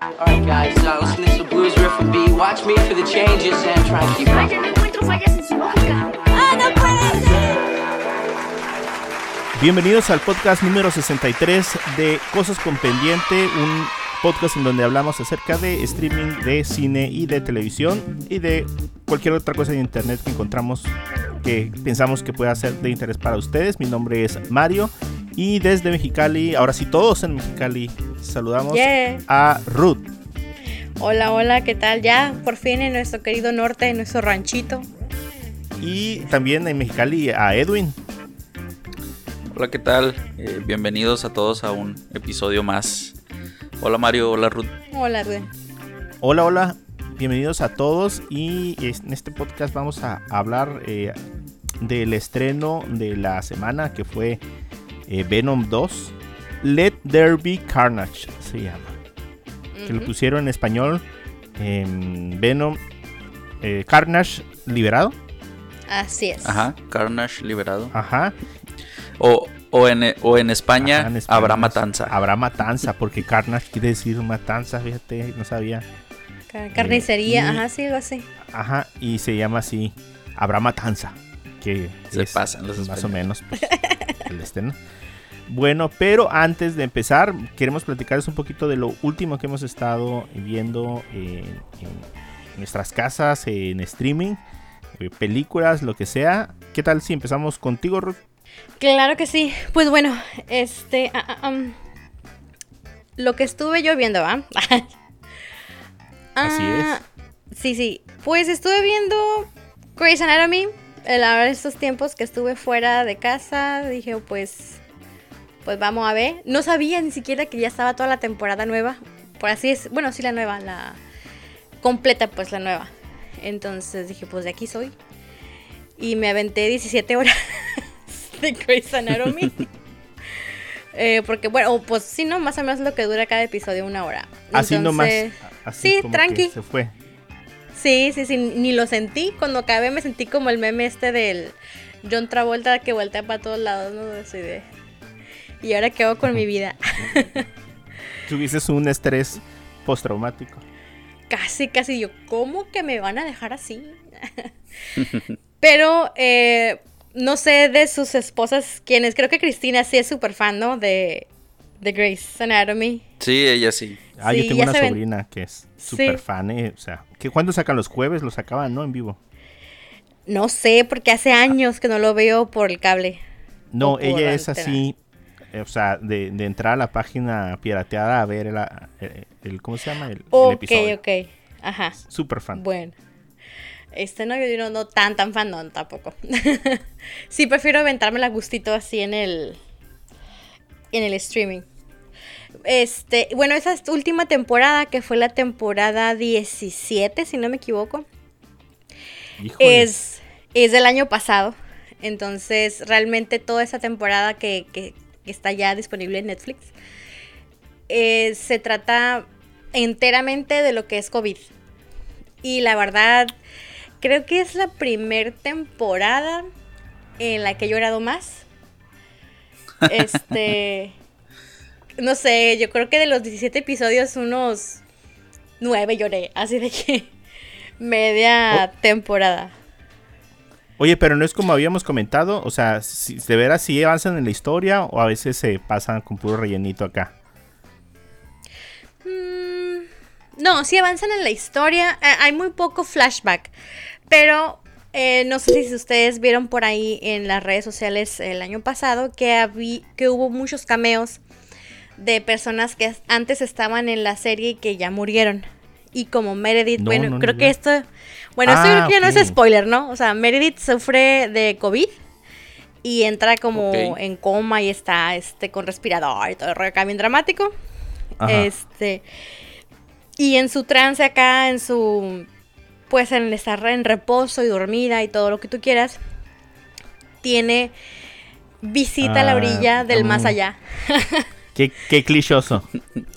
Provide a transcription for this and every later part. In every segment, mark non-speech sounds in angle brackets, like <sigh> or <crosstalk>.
Alright guys, listen to this blues riff and B. Watch me for the changes and try and keep up. Vaya, no encuentro fallas en su lógica. ¡Ah, no puede ser! Bienvenidos al podcast número 63 de Cosas con Pendiente, un podcast en donde hablamos acerca de streaming, de cine y de televisión y de cualquier otra cosa de internet que encontramos que pensamos que pueda ser de interés para ustedes. Mi nombre es Mario y desde Mexicali, ahora sí todos en Mexicali, saludamos Yeah. a Ruth. Hola, hola, ¿qué tal? Ya, por fin en nuestro querido norte, en nuestro ranchito. Y también en Mexicali a Edwin. Hola, ¿qué tal? Eh, bienvenidos a todos a un episodio más. Hola Mario, hola Ruth. Hola, Rubén. Hola, hola, bienvenidos a todos y en este podcast vamos a hablar eh, del estreno de la semana que fue eh, Venom 2. Let There Be Carnage se llama. Que lo pusieron en español en Venom eh, Carnage liberado. Así es. Ajá, Carnage liberado. Ajá. O, o, en, o en España, Ajá, en español habrá es- matanza. Habrá matanza, porque Carnage quiere decir matanza, fíjate, no sabía. Ca- Carnicería, y- ajá, sí, algo así. Ajá, y se llama así, Habrá Matanza, que Se es pasan los más o menos pues, el <laughs> este, ¿no? Bueno, pero antes de empezar, queremos platicarles un poquito de lo último que hemos estado viendo en, en nuestras casas, en streaming, eh, películas, lo que sea. ¿Qué tal si empezamos contigo, Ruth? Claro que sí. Pues bueno, este. ah, ah, um, lo que estuve yo viendo, ¿va? <laughs> Así Ah, Sí, sí. Pues estuve viendo Grey's Anatomy. En la verdad, estos tiempos que estuve fuera de casa, dije, pues. Pues vamos a ver. No sabía ni siquiera que ya estaba toda la temporada nueva. Por así es. Bueno, sí, la nueva, la. Completa, pues la nueva. Entonces dije, pues de aquí soy. Y me aventé 17 horas <laughs> de Grey's Anatomy. <laughs> Eh, porque, bueno, pues sí, ¿no? Más o menos lo que dura cada episodio, una hora. Así nomás. Entonces, Así sí, como que tranqui. se fue. Sí, sí, sí, ni lo sentí. Cuando acabé me sentí como el meme este del John Travolta que voltea para todos lados, ¿no? Así de... Y ahora qué hago con mi vida. <laughs> Tuviste un estrés postraumático. casi, casi yo, ¿cómo que me van a dejar así? <laughs> Pero eh, no sé de sus esposas, quienes creo que Cristina sí es súper fan, ¿no? De, de Grey's Anatomy. Sí, ella sí. Ah, Sí, yo tengo una ven- sobrina que es súper Sí. fan, eh, O sea, que ¿cuándo sacan los jueves? Los sacaban, ¿no? En vivo. No sé, porque hace años que no lo veo por el cable. No, ella es antena. así, o sea, de, de entrar a la página pirateada a ver el, el- el- ¿cómo se llama? El, el Ok, episodio. ok. Ajá. Súper fan. Bueno. Este no, yo no, no tan, tan fan, no, tampoco. <laughs> sí, prefiero aventarme la gustito así en el. En el streaming. Este, bueno, esa es última temporada, que fue la temporada 17, si no me equivoco, Híjole. es, es del año pasado. Entonces, realmente toda esa temporada que, que- que está ya disponible en Netflix, eh, se trata enteramente de lo que es COVID. Y la verdad, creo que es la primer temporada en la que he llorado más. <laughs> Este, no sé, yo creo que de los 17 episodios, unos 9 lloré, así de que <laughs> media temporada. Oye, pero no es como habíamos comentado, o sea, si, de veras si avanzan en la historia o a veces se pasan con puro rellenito acá. Mm, no, sí avanzan en la historia. Eh, hay muy poco flashback. Pero eh, no sé si ustedes vieron por ahí en las redes sociales el año pasado que, habí- que hubo muchos cameos de personas que antes estaban en la serie y que ya murieron. Y como Meredith, No, bueno, no, creo que esto... Bueno, esto Ah, que ya no es spoiler, ¿no? O sea, Meredith sufre de COVID y entra como en coma y está este, con respirador y todo el rollo acá bien dramático. Ajá. Este. Y en su trance acá, en su. Pues en estar en reposo y dormida y todo lo que tú quieras. Tiene visita a la Ah, orilla del más mm. allá. <laughs> Qué, qué clichoso.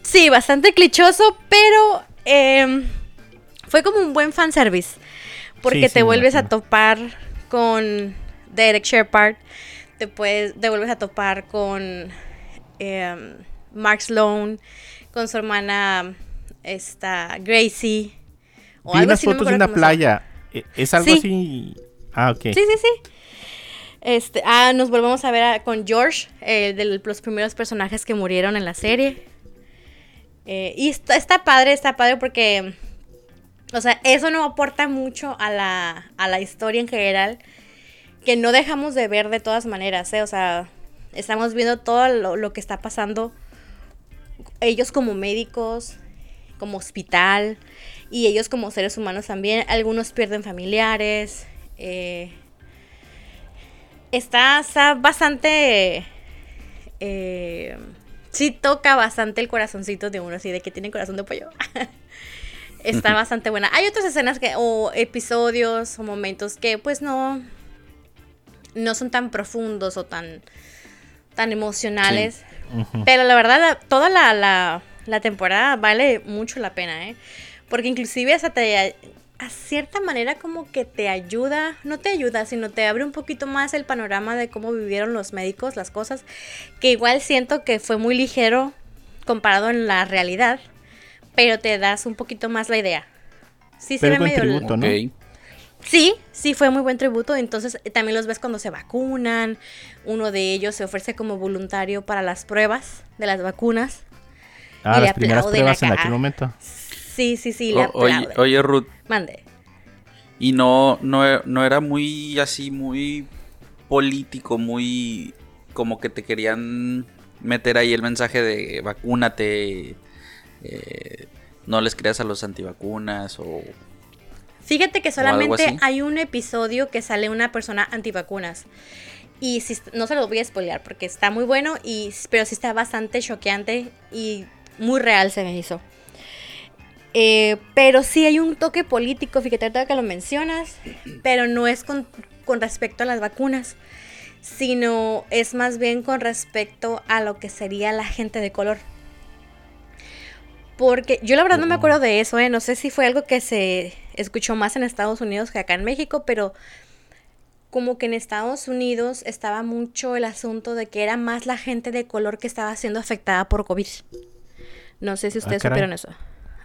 Sí, bastante clichoso, pero em, fue como un buen fanservice. Porque Sí, te vuelves a topar con Derek Shepard, te, puedes, te vuelves a topar con em, Mark Sloan, con su hermana está Gracie. O Vi algo unas así, no fotos de una playa. ¿E- ¿Es algo Sí. así? Ah, ok. Sí, sí, sí. Este, ah, nos volvemos a ver a- con George, el de los primeros personajes que murieron en la serie. Eh, y está, está padre, está padre porque, o sea, eso no aporta mucho a la, a la historia en general, que no dejamos de ver de todas maneras, ¿eh? O sea, estamos viendo todo lo, lo que está pasando, ellos como médicos, como hospital, y ellos como seres humanos también. Algunos pierden familiares. eh, está, bastante... eh, sí toca bastante el corazoncito de uno, así de que tiene corazón de pollo. <laughs> está bastante buena. Hay otras escenas que, o episodios o momentos que pues no, no son tan profundos o tan, tan emocionales. Pero la verdad, la- toda la, la, la temporada vale mucho la pena, ¿eh? Porque inclusive hasta te, a cierta manera como que te ayuda, no te ayuda, sino te abre un poquito más el panorama de cómo vivieron los médicos, las cosas, que igual siento que fue muy ligero comparado en la realidad, pero te das un poquito más la idea. Sí, se Pero ve buen medio... tributo, ¿no? Ok. Sí, sí, fue muy buen tributo. Entonces eh, también los ves cuando se vacunan. Uno de ellos se ofrece como voluntario para las pruebas de las vacunas. Ah, Y le las primeras pruebas en aquel momento. Sí, sí, sí, le O- oye, Ruth, Mande. y no, no, no era muy así, muy político, muy como que te querían meter ahí el mensaje de vacúnate, eh, no les creas a los antivacunas o... Fíjate que solamente hay un episodio que sale una persona antivacunas. Y si, no se lo voy a spoilear porque está muy bueno, y, pero sí está bastante choqueante y muy real se me hizo. Eh, pero sí hay un toque político, fíjate ahorita que lo mencionas, <clears throat> pero no es con, con respecto a las vacunas, sino es más bien con respecto a lo que sería la gente de color. Porque yo la verdad no me acuerdo de eso, ¿eh? No sé si fue algo que se escuchó más en Estados Unidos que acá en México, pero como que en Estados Unidos estaba mucho el asunto de que era más la gente de color que estaba siendo afectada por COVID. No sé si ustedes caray. supieron eso.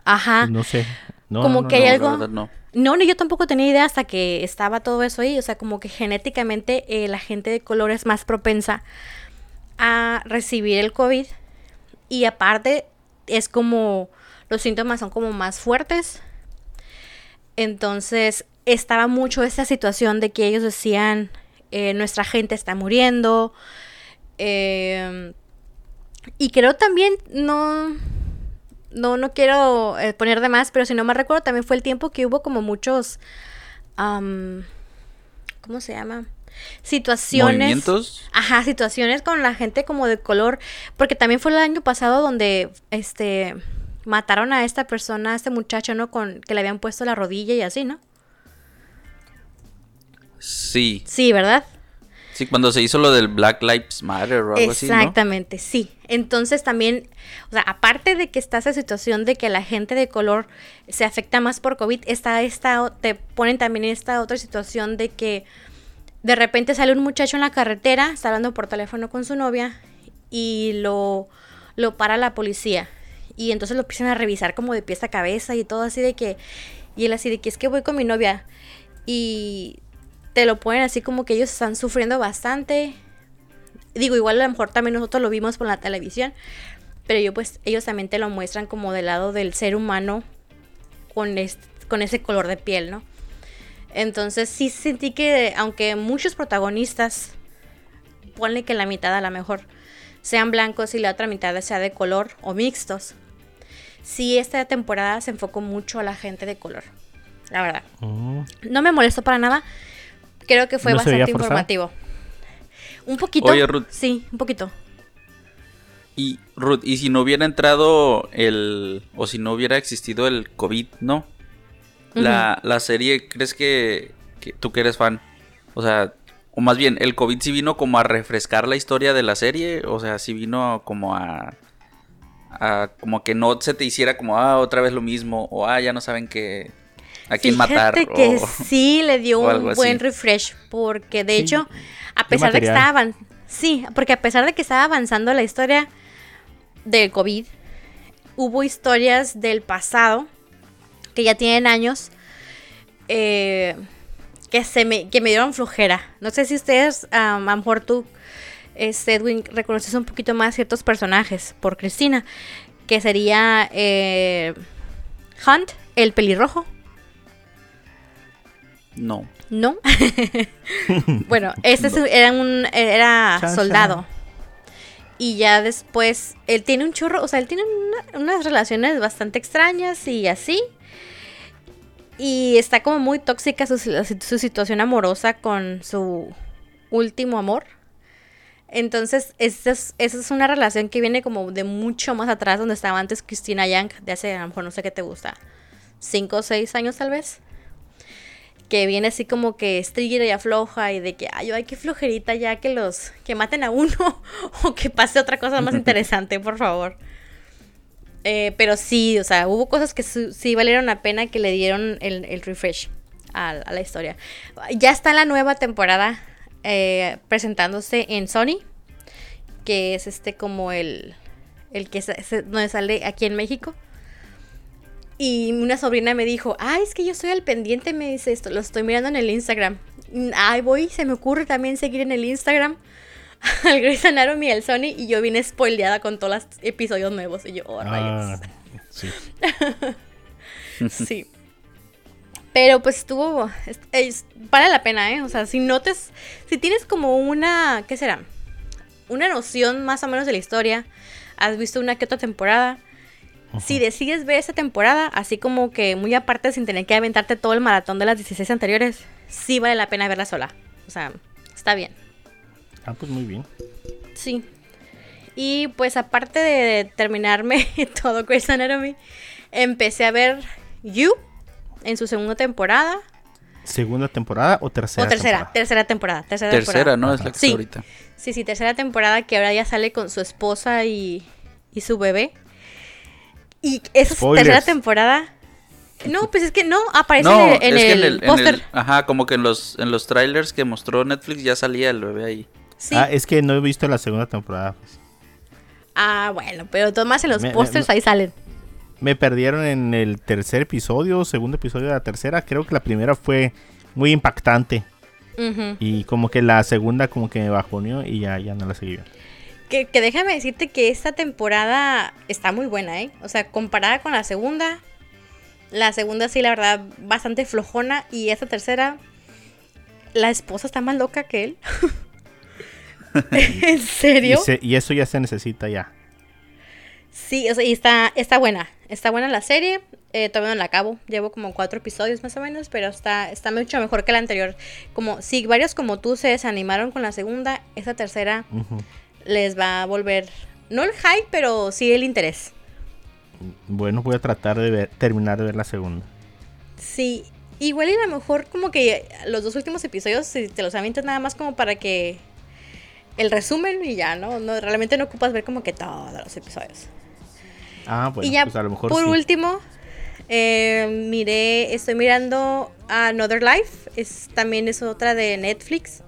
Ajá. Pues no sé. No, Como no, que no. hay algo- verdad. No, no, yo tampoco tenía idea hasta que estaba todo eso ahí. O sea, como que genéticamente eh, la gente de color es más propensa a recibir el COVID. Y aparte, es como. Los síntomas son como más fuertes. Entonces, estaba mucho esta situación de que ellos decían: eh, nuestra gente está muriendo. eh, y creo también, no, no, no quiero eh, poner de más, pero si no me recuerdo, también fue el tiempo que hubo como muchos, am, ¿cómo se llama? Situaciones. ¿Movimientos? Ajá, situaciones con la gente como de color, porque también fue el año pasado donde, este, mataron a esta persona, a este muchacho, ¿no? Con que le habían puesto la rodilla y así, ¿no? Sí, Sí, ¿verdad? sí, cuando se hizo lo del Black Lives Matter o algo así, ¿no? Exactamente, sí. Entonces también, o sea, aparte de que está esa situación de que la gente de color se afecta más por COVID, está esta, te ponen también esta otra situación de que de repente sale un muchacho en la carretera, está hablando por teléfono con su novia y lo, lo para la policía. Y entonces lo empiezan a revisar como de pies a cabeza y todo así de que, y él así de que es que voy con mi novia. Y te lo ponen así como que ellos están sufriendo bastante. Digo, igual a lo mejor también nosotros lo vimos por la televisión, pero yo pues ellos también te lo muestran como del lado del ser humano con, con ese color de piel, ¿no? Entonces sí sentí que aunque muchos protagonistas, ponle que la mitad a lo mejor sean blancos y la otra mitad sea de color o mixtos, sí esta temporada se enfocó mucho a la gente de color, la verdad. Mm. No me molestó para nada. Creo que fue ¿No se veía bastante informativo. Un poquito. Oye, Ruth. Sí, un poquito. Y Ruth, y si no hubiera entrado el. o si no hubiera existido el COVID, ¿no? La, la serie, ¿crees que, que tú que eres fan? O sea, o más bien, ¿el COVID sí vino como a refrescar la historia de la serie? O sea, sí vino como a. a como que no se te hiciera como, ah, otra vez lo mismo, o ah, ya no saben que. a quién matar. Fíjate que o- sí le dio <laughs> un buen así. refresh. Porque de Sí, hecho, a pesar de que estaba avan- Sí, porque a pesar de que estaba avanzando la historia del COVID, hubo historias del pasado que ya tienen años eh, que, se me, que me dieron flojera. No sé si ustedes, a lo mejor tú, este, Edwin, reconoces un poquito más ciertos personajes por Cristina, que sería eh, Hunt, el pelirrojo. No. ¿No? <laughs> bueno, este es- <laughs> era un era soldado. Y ya después, él tiene un chorro, o sea, él tiene una- unas relaciones bastante extrañas y así. Y está como muy tóxica su, su situación amorosa con su último amor. Entonces, esa es, esa es una relación que viene como de mucho más atrás, donde estaba antes Christina Young, de hace, a lo mejor no sé qué te gusta, cinco o seis años tal vez que viene así como que estrilla y afloja y de que ay, ay, qué flojerita ya que los que maten a uno <laughs> o que pase otra cosa más <laughs> interesante, por favor. Eh, pero sí, o sea, hubo cosas que sí valieron la pena que le dieron el, el refresh a, a la historia. Ya está la nueva temporada eh, presentándose en Sony, que es este como el, el que donde sale aquí en México. Y una sobrina me dijo, ay, es que yo estoy al pendiente, me dice esto, lo estoy mirando en el Instagram. Mm, Ay, voy, se me ocurre también seguir en el Instagram <laughs> al Grey's Anatomy y al Sony y yo vine spoileada con todos los episodios nuevos y yo, oh, rayos. Ah, sí. <laughs> Sí. Pero pues estuvo. es- es- vale la pena, ¿eh? O sea, si notes. Si tienes como una. ¿Qué será? Una noción más o menos de la historia. Has visto una que otra temporada. Si decides ver esa temporada, así como que muy aparte sin tener que aventarte todo el maratón de las 16 anteriores, sí vale la pena verla sola. O sea, está bien. Ah, pues muy bien. Sí. Y pues aparte de terminarme <laughs> todo Grey's Anatomy, empecé a ver You en su segunda temporada. ¿Segunda temporada o tercera? o tercera, temporada? tercera temporada. Tercera, Tercera, temporada. ¿no? Es la que Sí. está ahorita. Sí, sí, tercera temporada que ahora ya sale con su esposa y, y su bebé. Y esa Spoilers. tercera temporada... No, pues es que no, aparece No, en el, en es que el en el, en póster. ajá, como que en los, en los trailers que mostró Netflix ya salía el bebé ahí. Sí. Ah, es que no he visto la segunda temporada. pues. Ah, bueno, pero tomas en los pósters ahí salen. Me perdieron en el tercer episodio, segundo episodio de la tercera. Creo que la primera fue muy impactante. Y como que la segunda como que me bajoneó y ya, ya no la seguí viendo. Que, que déjame decirte que esta temporada está muy buena, ¿eh? O sea, comparada con la segunda, la segunda sí, la verdad, bastante flojona. Y esta tercera, la esposa está más loca que él. <laughs> ¿En <laughs> Y, serio? se- y eso ya se necesita ya. Sí, o sea, y está, está buena. Está buena la serie. Eh, todavía no la acabo. Llevo como cuatro episodios más o menos, pero está, está mucho mejor que la anterior. Como si varios como tú se desanimaron con la segunda, esta tercera. Les va a volver, no el hype, pero sí el interés. Bueno, voy a tratar de ver- terminar de ver la segunda. Sí, igual y a lo mejor como que los dos últimos episodios, si te los avientas nada más como para que el resumen y ya, ¿no? no realmente no ocupas ver como que todos los episodios. Ah, bueno, y ya pues a lo mejor por sí. último, eh, miré, estoy mirando Another Life, es, también es otra de Netflix.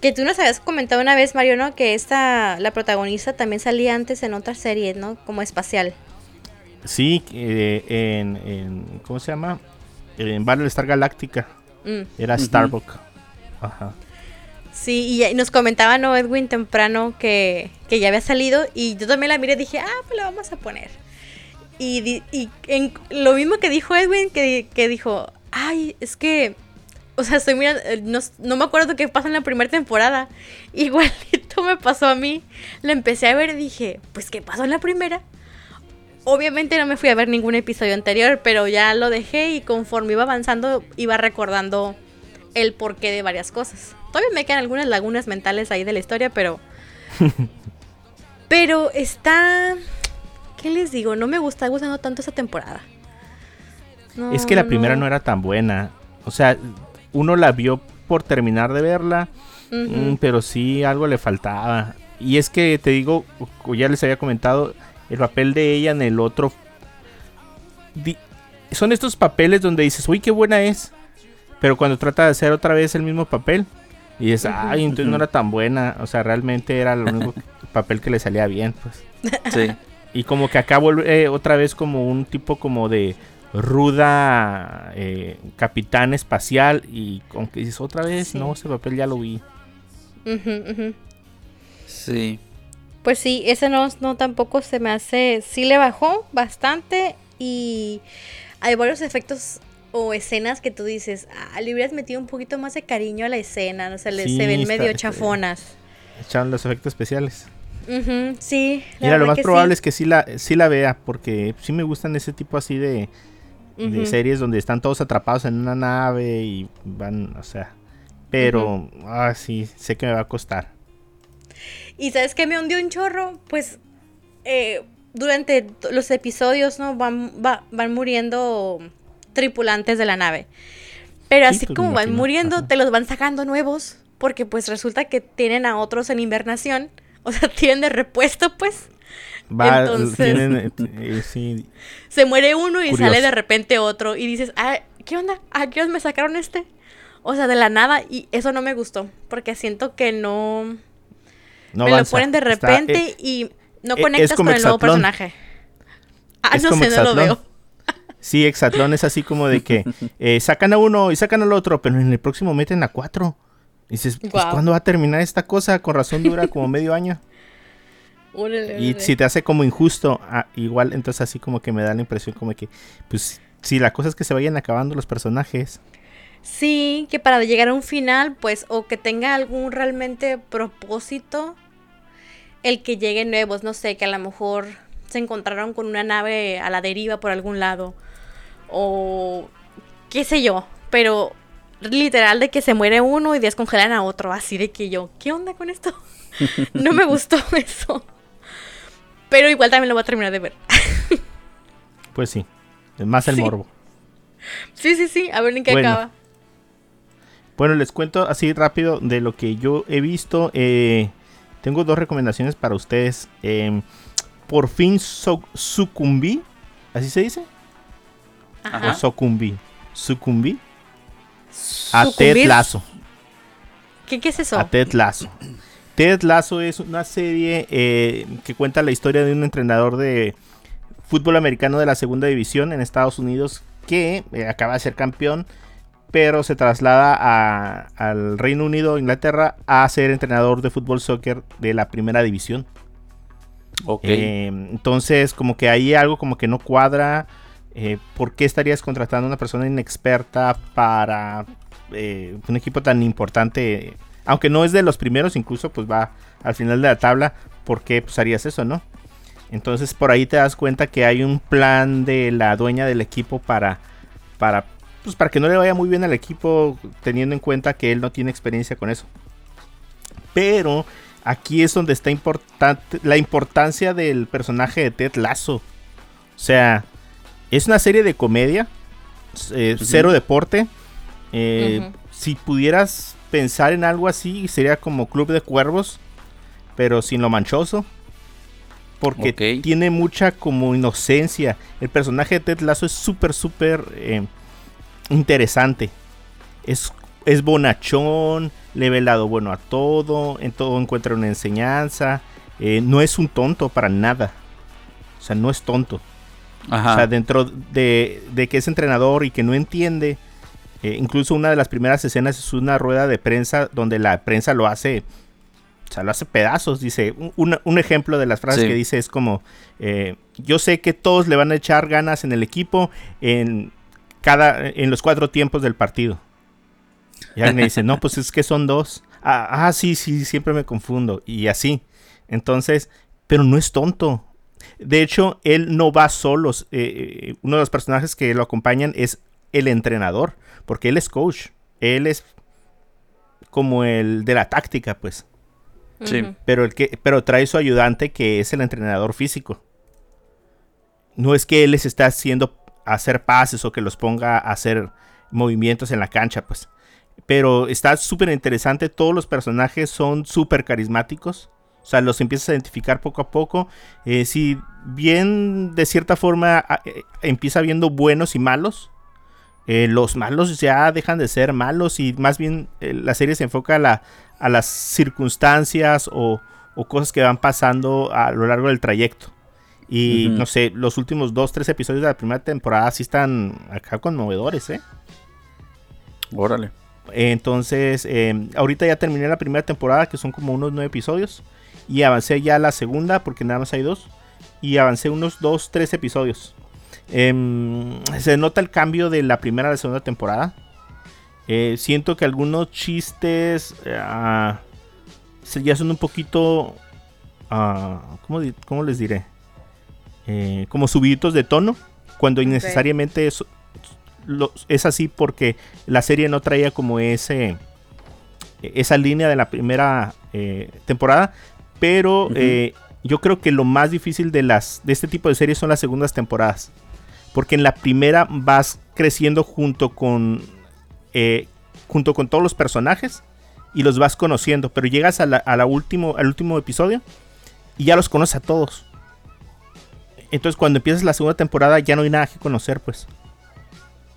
Que tú nos habías comentado una vez, Mario, ¿no? Que esta, la protagonista también salía antes en otra serie, ¿no? Como espacial. Sí, eh, en, en- ¿Cómo se llama? En Battlestar Galactica. Mm. Era Ujú. Starbuck. Ajá. Sí, y, nos comentaba, ¿no? Edwin temprano que, que ya había salido y yo también la miré y dije, ah, pues la vamos a poner. Y, y en- lo mismo que dijo Edwin, que, que dijo, ay, es que, o sea, estoy mirando, eh, no, no me acuerdo qué pasó en la primera temporada. <laughs> Igualito me pasó a mí. La empecé a ver y dije, pues, ¿qué pasó en la primera? Obviamente no me fui a ver ningún episodio anterior, pero ya lo dejé y conforme iba avanzando iba recordando el porqué de varias cosas. Todavía me quedan algunas lagunas mentales ahí de la historia, pero... <laughs> pero está... ¿Qué les digo? No me gusta gustando tanto esa temporada. No, es que la primera no era tan buena. O sea, uno la vio por terminar de verla, mm, pero sí algo le faltaba. Y es que te digo, ya les había comentado, el papel de ella en el otro. di- son estos papeles donde dices, uy, qué buena es. Pero cuando trata de hacer otra vez el mismo papel, y dices, ay, entonces no era tan buena. O sea, realmente era el único <laughs> papel que le salía bien, pues. Sí. Y como que acá vuelve eh, otra vez como un tipo como de ruda eh, capitán espacial y aunque dices otra vez, Sí. no, ese papel ya lo vi. Sí. Pues sí, ese no, no tampoco se me hace. Sí le bajó bastante y hay varios efectos o escenas que tú dices, ah, le hubieras metido un poquito más de cariño a la escena, o sea, le- Sí, se ven está- medio está- chafonas. Echaron los efectos especiales. Sí, la Mira, lo más que probable sí. es que sí la, sí la vea, porque sí me gustan ese tipo así de, de series donde están todos atrapados en una nave y van, o sea. Pero, ah, sí, sé que me va a costar. Y sabes que me hundió un chorro, pues eh, durante los episodios, ¿no? Van, va- van muriendo tripulantes de la nave. Pero Sí, así pues, como van muriendo, Ajá. te los van sacando nuevos. Porque pues resulta que tienen a otros en invernación. O sea, <laughs> tienen de repuesto, pues. Va, Entonces- tienen, eh, <laughs> eh, sí, Se muere uno y Curioso. sale de repente otro. Y dices, ah, ¿qué onda? ¿A qué horas me sacaron este? O sea, de la nada. Y eso no me gustó. Porque siento que no... no me lo ponen de Está, repente eh, y no conectas con el nuevo Hexatlón. personaje. Ah, Es no sé, no lo Hexatlón. veo. Sí, Exatlón es así como de que <laughs> eh, sacan a uno y sacan al otro, pero en el próximo meten a cuatro. Y dices, pues, Guau. ¿cuándo va a terminar esta cosa? Con razón dura como <laughs> medio año. Órale, Y órale. si te hace como injusto, ah, igual entonces así como que me da la impresión como que, pues, si la cosa es que se vayan acabando los personajes. Sí, que para llegar a un final, pues, o que tenga algún realmente propósito, el que lleguen nuevos, no sé, que a lo mejor se encontraron con una nave a la deriva por algún lado, o qué sé yo, pero literal de que se muere uno y descongelan a otro, así de que yo, ¿qué onda con esto? <laughs> no me gustó <laughs> eso. Pero igual también lo voy a terminar de ver. <laughs> Pues sí, es más el Sí. morbo. sí, sí, sí, a ver en qué Bueno. acaba. Bueno, les cuento así rápido de lo que yo he visto. eh, tengo dos recomendaciones para ustedes. Em, por fin so- sucumbí, ¿así se dice? Ajá. O sucumbí. Sucumbí a Ted. Lasso. ¿Qué, ¿Qué es eso? A Ted Lasso. Ted Lasso es una serie eh, que cuenta la historia de un entrenador de fútbol americano de la segunda división en Estados Unidos que eh, acaba de ser campeón, pero se traslada a- al Reino Unido, Inglaterra, a ser entrenador de fútbol soccer de la primera división. Ok. Eh, entonces, como que ahí algo como que no cuadra. ¿Por qué estarías contratando a una persona inexperta para un equipo tan importante? Aunque no es de los primeros, incluso pues va al final de la tabla. ¿Por qué pues, harías eso, no? Entonces por ahí te das cuenta que hay un plan de la dueña del equipo para, para, pues, para que no le vaya muy bien al equipo, teniendo en cuenta que él no tiene experiencia con eso. Pero aquí es donde está importante la importancia del personaje de Ted Lasso. O sea, es una serie de comedia, eh, cero deporte. Eh. Si pudieras pensar en algo así, sería como Club de Cuervos, pero sin lo manchoso. Porque tiene mucha como inocencia. El personaje de Ted Lasso es súper, súper eh, interesante. Es, es bonachón, le ve el lado bueno a todo, en todo encuentra una enseñanza. eh, no es un tonto para nada. O sea, no es tonto. Ajá. O sea, dentro de, de que es entrenador y que no entiende. Eh, incluso una de las primeras escenas es una rueda de prensa donde la prensa lo hace. O sea, lo hace pedazos. Dice. Un, ejemplo de las frases Sí. que dice es como. eh, yo sé que todos le van a echar ganas en el equipo. En cada. en los cuatro tiempos del partido. Y alguien me dice, no, pues es que son dos. Ah, ah, sí, sí, siempre me confundo. Y así. Entonces, pero no es tonto. De hecho, él no va solo. eh, uno de los personajes que lo acompañan es el entrenador. Porque él es coach. Él es como el de la táctica, pues. Sí. Pero, el que, pero trae su ayudante que es el entrenador físico. No es que él les está haciendo hacer pases o que los ponga a hacer movimientos en la cancha, pues. Pero está súper interesante. Todos los personajes son súper carismáticos. O sea, los empiezas a identificar poco a poco. Eh, si bien de cierta forma eh, empieza viendo buenos y malos, eh, los malos ya dejan de ser malos y más bien eh, la serie se enfoca a, la- a las circunstancias o, o cosas que van pasando a lo largo del trayecto. Y no sé, los últimos dos, tres episodios de la primera temporada sí están acá conmovedores, ¿eh? Órale. Entonces, eh, ahorita ya terminé la primera temporada, que son como unos nueve episodios. Y avancé ya a la segunda, porque nada más hay dos. Y avancé unos dos, tres episodios. Em, se nota el cambio de la primera a la segunda temporada. Eh, siento que algunos chistes ah, ya son un poquito... ah, ¿cómo, les diré? Eh, como subiditos de tono. Cuando innecesariamente es, lo- es así porque la serie no traía como ese esa línea de la primera eh, temporada pero yo creo que lo más difícil de las de este tipo de series son las segundas temporadas porque en la primera vas creciendo junto con eh, junto con todos los personajes y los vas conociendo pero llegas a la, a la último al último episodio y ya los conoces a todos entonces cuando empiezas la segunda temporada ya no hay nada que conocer pues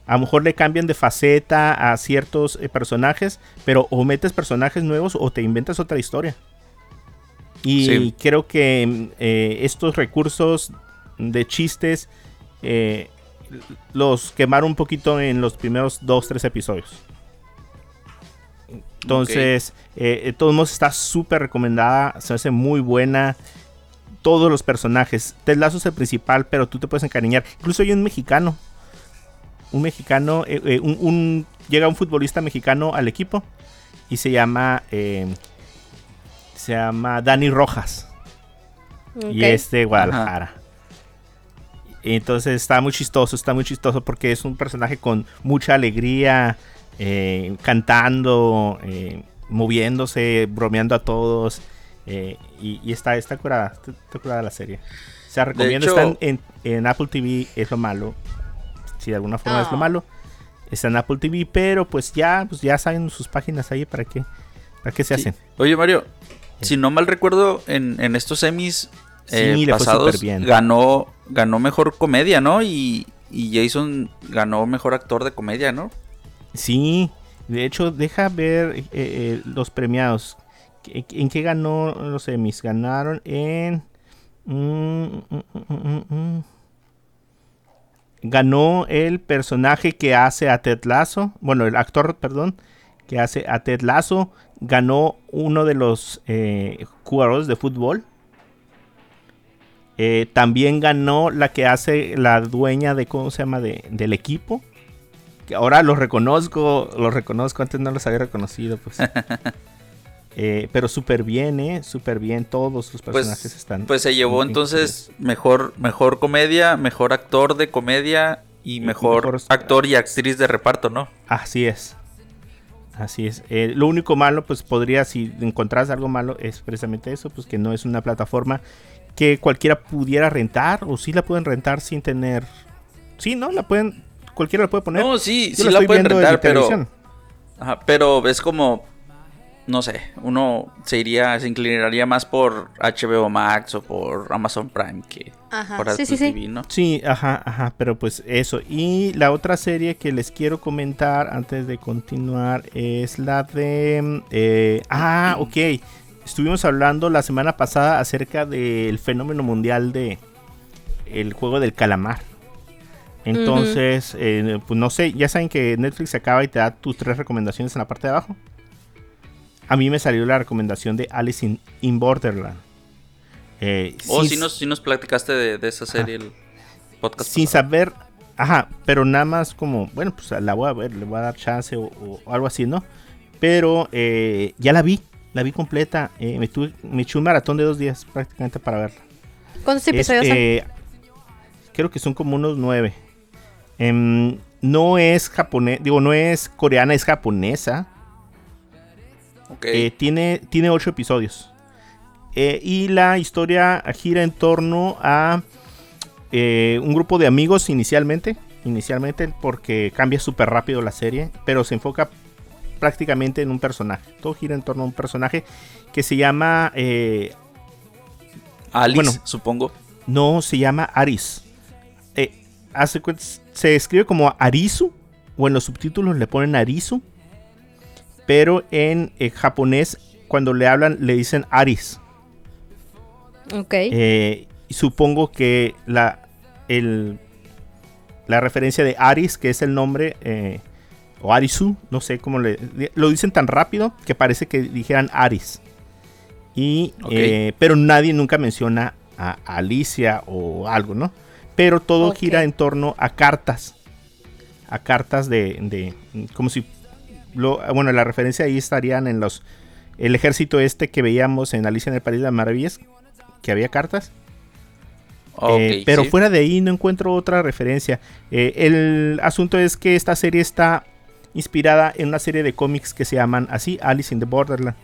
a lo mejor le cambian de faceta a ciertos eh, personajes, pero o metes personajes nuevos o te inventas otra historia. Y Sí. creo que eh, estos recursos de chistes eh, los quemaron un poquito en los primeros dos, tres episodios. Entonces, eh, de todos modos está súper recomendada, se hace muy buena. Todos los personajes. Ted Lasso es el principal, pero tú te puedes encariñar. Incluso hay un mexicano un mexicano, eh, eh, un, un- llega un futbolista mexicano al equipo y se llama, eh, se llama Dani Rojas y Ok. es de Guadalajara. Entonces está muy chistoso, está muy chistoso porque es un personaje con mucha alegría, eh, cantando, eh, moviéndose, bromeando a todos. eh, y, y está, está curada, está, está curada la serie. O sea, recomiendo, hecho- está en, en- en Apple TV, es lo malo. Si de alguna forma es lo Ah. malo. Está en Apple TV, pero pues ya, pues ya saben sus páginas ahí para qué, para qué se Sí. hacen. Oye, Mario, si no mal recuerdo, en, en estos semis Sí, eh, fue ganó, ganó mejor comedia, ¿no? Y, y Jason ganó mejor actor de comedia, ¿no? Sí, de hecho, deja ver eh, eh, los premiados. ¿En qué ganó los Emmys? Ganaron en. mm, mm, mm. Ganó el personaje que hace a Ted Lasso. Bueno, el actor, perdón, que hace a Ted Lasso. Ganó uno de los eh, jugadores de fútbol. Eh, también ganó la que hace la dueña de, ¿cómo se llama? De, del equipo que ahora los reconozco, los reconozco, antes no los había reconocido, pues. <laughs> Eh, pero súper bien, ¿eh? Súper bien, todos personajes Pues, están. pues se llevó entonces mejor, mejor comedia, mejor actor de comedia y Y mejor mejor- actor y actriz de reparto, ¿no? Así es. Así es. Eh, lo único malo, pues podría, si encontrás algo malo, es precisamente eso, pues que no es una plataforma que cualquiera pudiera rentar, o sí la pueden rentar sin tener. Sí, ¿no? La pueden. Cualquiera la puede poner. No, sí, Yo sí la la estoy pueden rentar, pero, ajá, pero es como, no sé, uno se iría, se inclinaría más por HBO Max o por Amazon Prime que Ajá, por sí, Apple sí, sí. TV, ¿no? Sí, ajá, ajá, pero pues eso. Y la otra serie que les quiero comentar antes de continuar es la de... eh, ah, ok. Estuvimos hablando la semana pasada acerca del fenómeno mundial de el juego del calamar. Entonces, eh, pues no sé, ya saben que Netflix acaba y te da tus tres recomendaciones en la parte de abajo. A mí me salió la recomendación de Alice in, in Borderland. Eh, O sin- si nos, platicaste de, de esa serie el podcast. sin pasado. saber, ajá, pero nada más como, bueno, pues la voy a ver, le voy a dar chance o, o algo así, ¿no? Pero eh, ya la vi, la vi completa, eh, me, tuve, me eché un maratón de dos días prácticamente para verla. ¿Cuántos Es, episodios son? eh, creo que son como unos nueve. Em, no es japonés, digo, no es coreana, es japonesa. Ok. Eh, tiene, tiene ocho episodios. Eh, y la historia gira en torno a eh, un grupo de amigos inicialmente. Inicialmente porque cambia súper rápido la serie. Pero se enfoca prácticamente en un personaje. Todo gira en torno a un personaje que se llama... eh, Alice, bueno. supongo. no, se llama Aris. Eh, hace se escribe como Arisu. O en los subtítulos le ponen Arisu. Pero en eh, japonés, cuando le hablan, le dicen Aris. ok. Eh, y supongo que la, el, la referencia de Aris, que es el nombre, eh, o Arisu, no sé cómo le... Lo dicen tan rápido que parece que dijeran Aris. Y, eh, pero nadie nunca menciona a Alicia o algo, ¿no? Pero todo gira en torno a cartas. A cartas de... de como si... Lo, bueno, la referencia ahí estarían en los... El ejército este que veíamos en Alicia en el País de las Maravillas. Que había cartas. Eh, pero sí. fuera de ahí no encuentro otra referencia. Eh, el asunto es que esta serie está inspirada en una serie de cómics que se llaman así, Alice in the Borderland.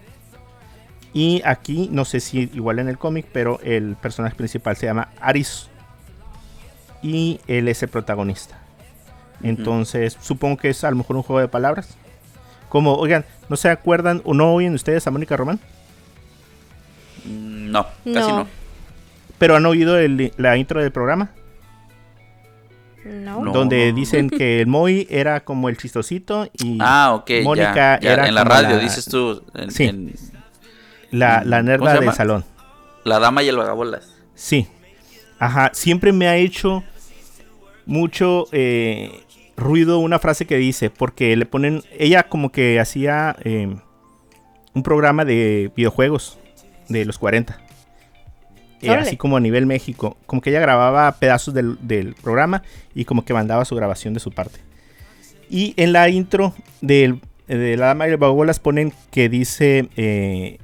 Y aquí, no sé si igual en el cómic, pero el personaje principal se llama Aris. Y él es el protagonista. Entonces, supongo que es a lo mejor un juego de palabras. Como, oigan, ¿no se acuerdan o no oyen ustedes a Mónica Román? Mm, No, casi No. no. Pero han oído el- la intro del programa. No. No. donde dicen que el Moy era como el chistosito y Ah, ok. Mónica ya, ya, era En la radio, la- dices tú. En, Sí. en la, la ¿cómo nerda se del salón. La dama y el vagabolas. Sí. Ajá. Siempre me ha hecho mucho eh, ruido una frase que dice, porque le ponen, ella como que hacía eh, un programa de videojuegos de los 40. Eh, así como a nivel México. Como que ella grababa pedazos del, del programa y como que mandaba su grabación de su parte. Y en la intro del, de la dama y el vagabolas ponen que dice eh,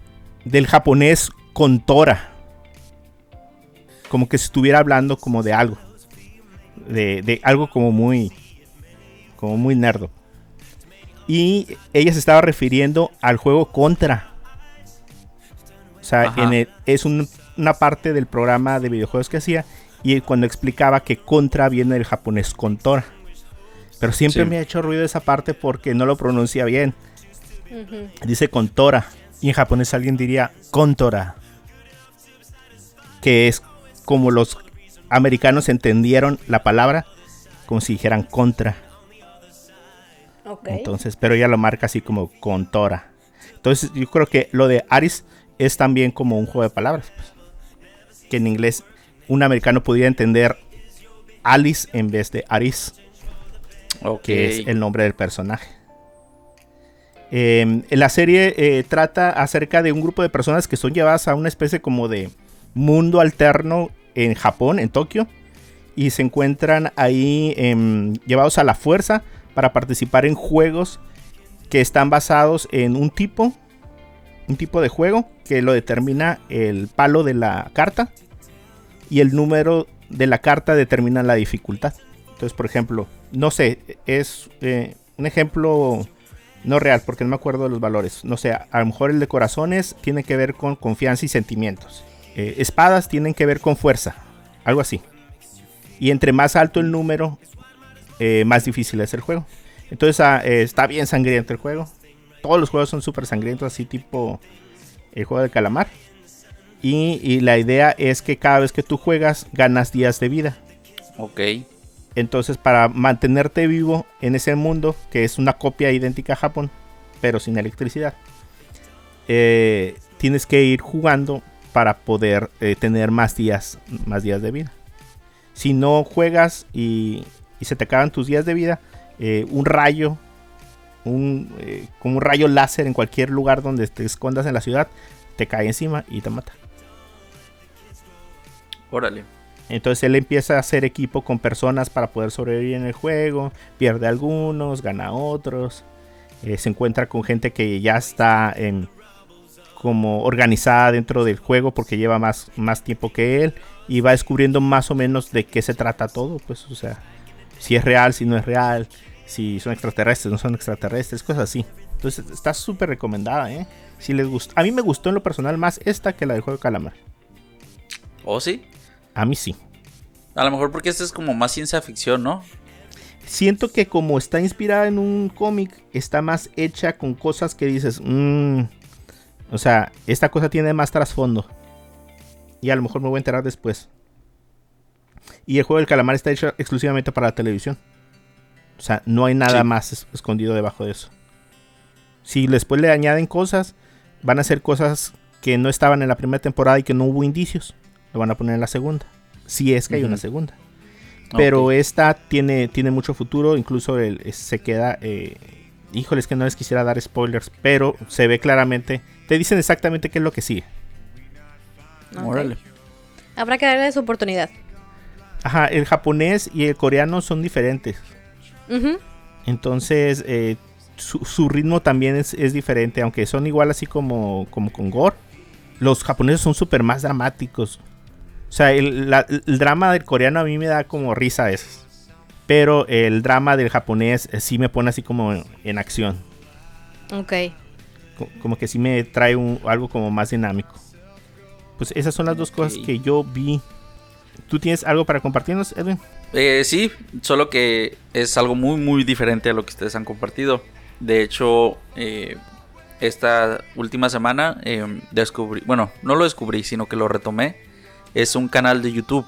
del japonés Contora. Como que se estuviera hablando como de algo. De, de algo como muy. Como muy nerdo. Y ella se estaba refiriendo al juego Contra. O sea, en el- es un- una parte del programa de videojuegos que hacía. Y cuando explicaba que Contra viene del japonés Contora. Pero siempre Sí. me ha hecho ruido esa parte porque no lo pronuncia bien. Dice Contora. Y en japonés alguien diría Contora. Que es como los americanos entendieron la palabra. Como si dijeran contra. Ok. Entonces, pero ella lo marca así como Contora. Entonces, yo creo que lo de Aris es también como un juego de palabras. pues. Que en inglés un americano podría entender Alice en vez de Aris. Que es el nombre del personaje. Eh, la serie eh, trata acerca de un grupo de personas que son llevadas a una especie como de mundo alterno en Japón, en Tokio, y se encuentran ahí em, llevados a la fuerza para participar en juegos que están basados en un tipo, un tipo de juego que lo determina el palo de la carta y el número de la carta determina la dificultad. Entonces, por ejemplo, no sé, es eh, un ejemplo no real porque no me acuerdo de los valores. No sé, a lo mejor el de corazones tiene que ver con confianza y sentimientos. Eh, espadas tienen que ver con fuerza, algo así. Y entre más alto el número, eh, más difícil es el juego. Entonces ah, está bien sangriento el juego. Todos los juegos son súper sangrientos, así tipo el juego de calamar. Y, y la idea es que cada vez que tú juegas, ganas días de vida. Ok. Entonces, para mantenerte vivo en ese mundo, que es una copia idéntica a Japón, pero sin electricidad, eh, tienes que ir jugando para poder eh, tener más días, más días de vida. Si no juegas y, y se te acaban tus días de vida, eh, un rayo, un, eh, como un rayo láser en cualquier lugar donde te escondas en la ciudad, te cae encima y te mata. Órale. Entonces él empieza a hacer equipo con personas para poder sobrevivir en el juego. Pierde algunos, gana otros. eh, se encuentra con gente que ya está en- como organizada dentro del juego porque lleva más, más tiempo que él. Y va descubriendo más o menos de qué se trata todo. Pues, o sea, si es real, si no es real. Si son extraterrestres, no son extraterrestres, cosas así. Entonces está súper recomendada, ¿eh? Si les gusta. A mí me gustó en lo personal más esta que la del juego de calamar. ¿O sí? A mí sí. A lo mejor porque esta es como más ciencia ficción, ¿no? siento que como está inspirada en un cómic, está más hecha con cosas que dices, "Mm, o sea, esta cosa tiene más trasfondo. Y a lo mejor me voy a enterar después. Y el juego del calamar está hecho exclusivamente para la televisión. O sea, no hay nada Sí. más es- escondido debajo de eso. Si después le añaden cosas, van a ser cosas que no estaban en la primera temporada y que no hubo indicios. Lo van a poner en la segunda. si es que hay una segunda. Pero esta tiene, tiene mucho futuro, incluso el- es- se queda... Eh, híjole, es que no les quisiera dar spoilers, pero se ve claramente, te dicen exactamente qué es lo que sigue. Ok. Órale. Habrá que darle su oportunidad. Ajá, el japonés y el coreano son diferentes. Entonces, eh, su, su ritmo también es, es diferente, aunque son igual así como, como con Gore. Los japoneses son súper más dramáticos. O sea, el, la- el drama del coreano a mí me da como risa a veces. Pero el drama del japonés eh, sí me pone así como en, en acción. Ok. Co- Como que sí me trae un- algo como más dinámico. Pues esas son las dos cosas que yo vi. ¿Tú tienes algo para compartirnos, Edwin? Eh, sí, solo que es algo muy, muy diferente a lo que ustedes han compartido. De hecho, eh, esta última semana eh, descubrí, bueno, no lo descubrí, sino que lo retomé. Es un canal de YouTube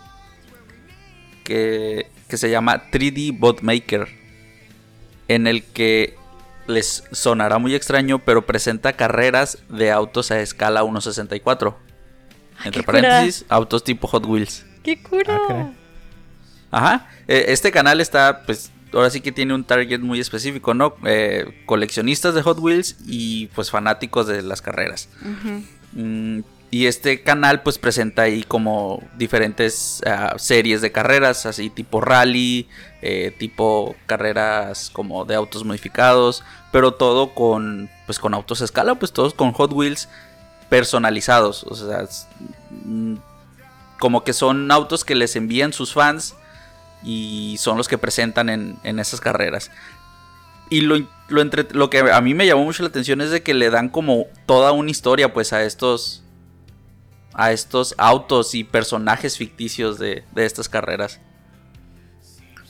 que, que se llama 3D Bot Maker, en el que les sonará muy extraño, pero presenta carreras de autos a escala 1.64. Entre qué cura. paréntesis, autos tipo Hot Wheels. ¡Qué cura! Ah. Ajá, eh, este canal está, pues, ahora sí que tiene un target muy específico, ¿no? Eh, coleccionistas de Hot Wheels y pues fanáticos de las carreras. Mm, y este canal pues presenta ahí como diferentes ah, series de carreras, así tipo rally, eh, tipo carreras como de autos modificados, pero todo con, pues, con autos a escala, pues todos con Hot Wheels personalizados, o sea, es, mm, como que son autos que les envían sus fans y son los que presentan en, en esas carreras. Y lo, lo, entre- lo que a mí me llamó mucho la atención es de que le dan como toda una historia pues a estos a estos autos y personajes ficticios de, de estas carreras.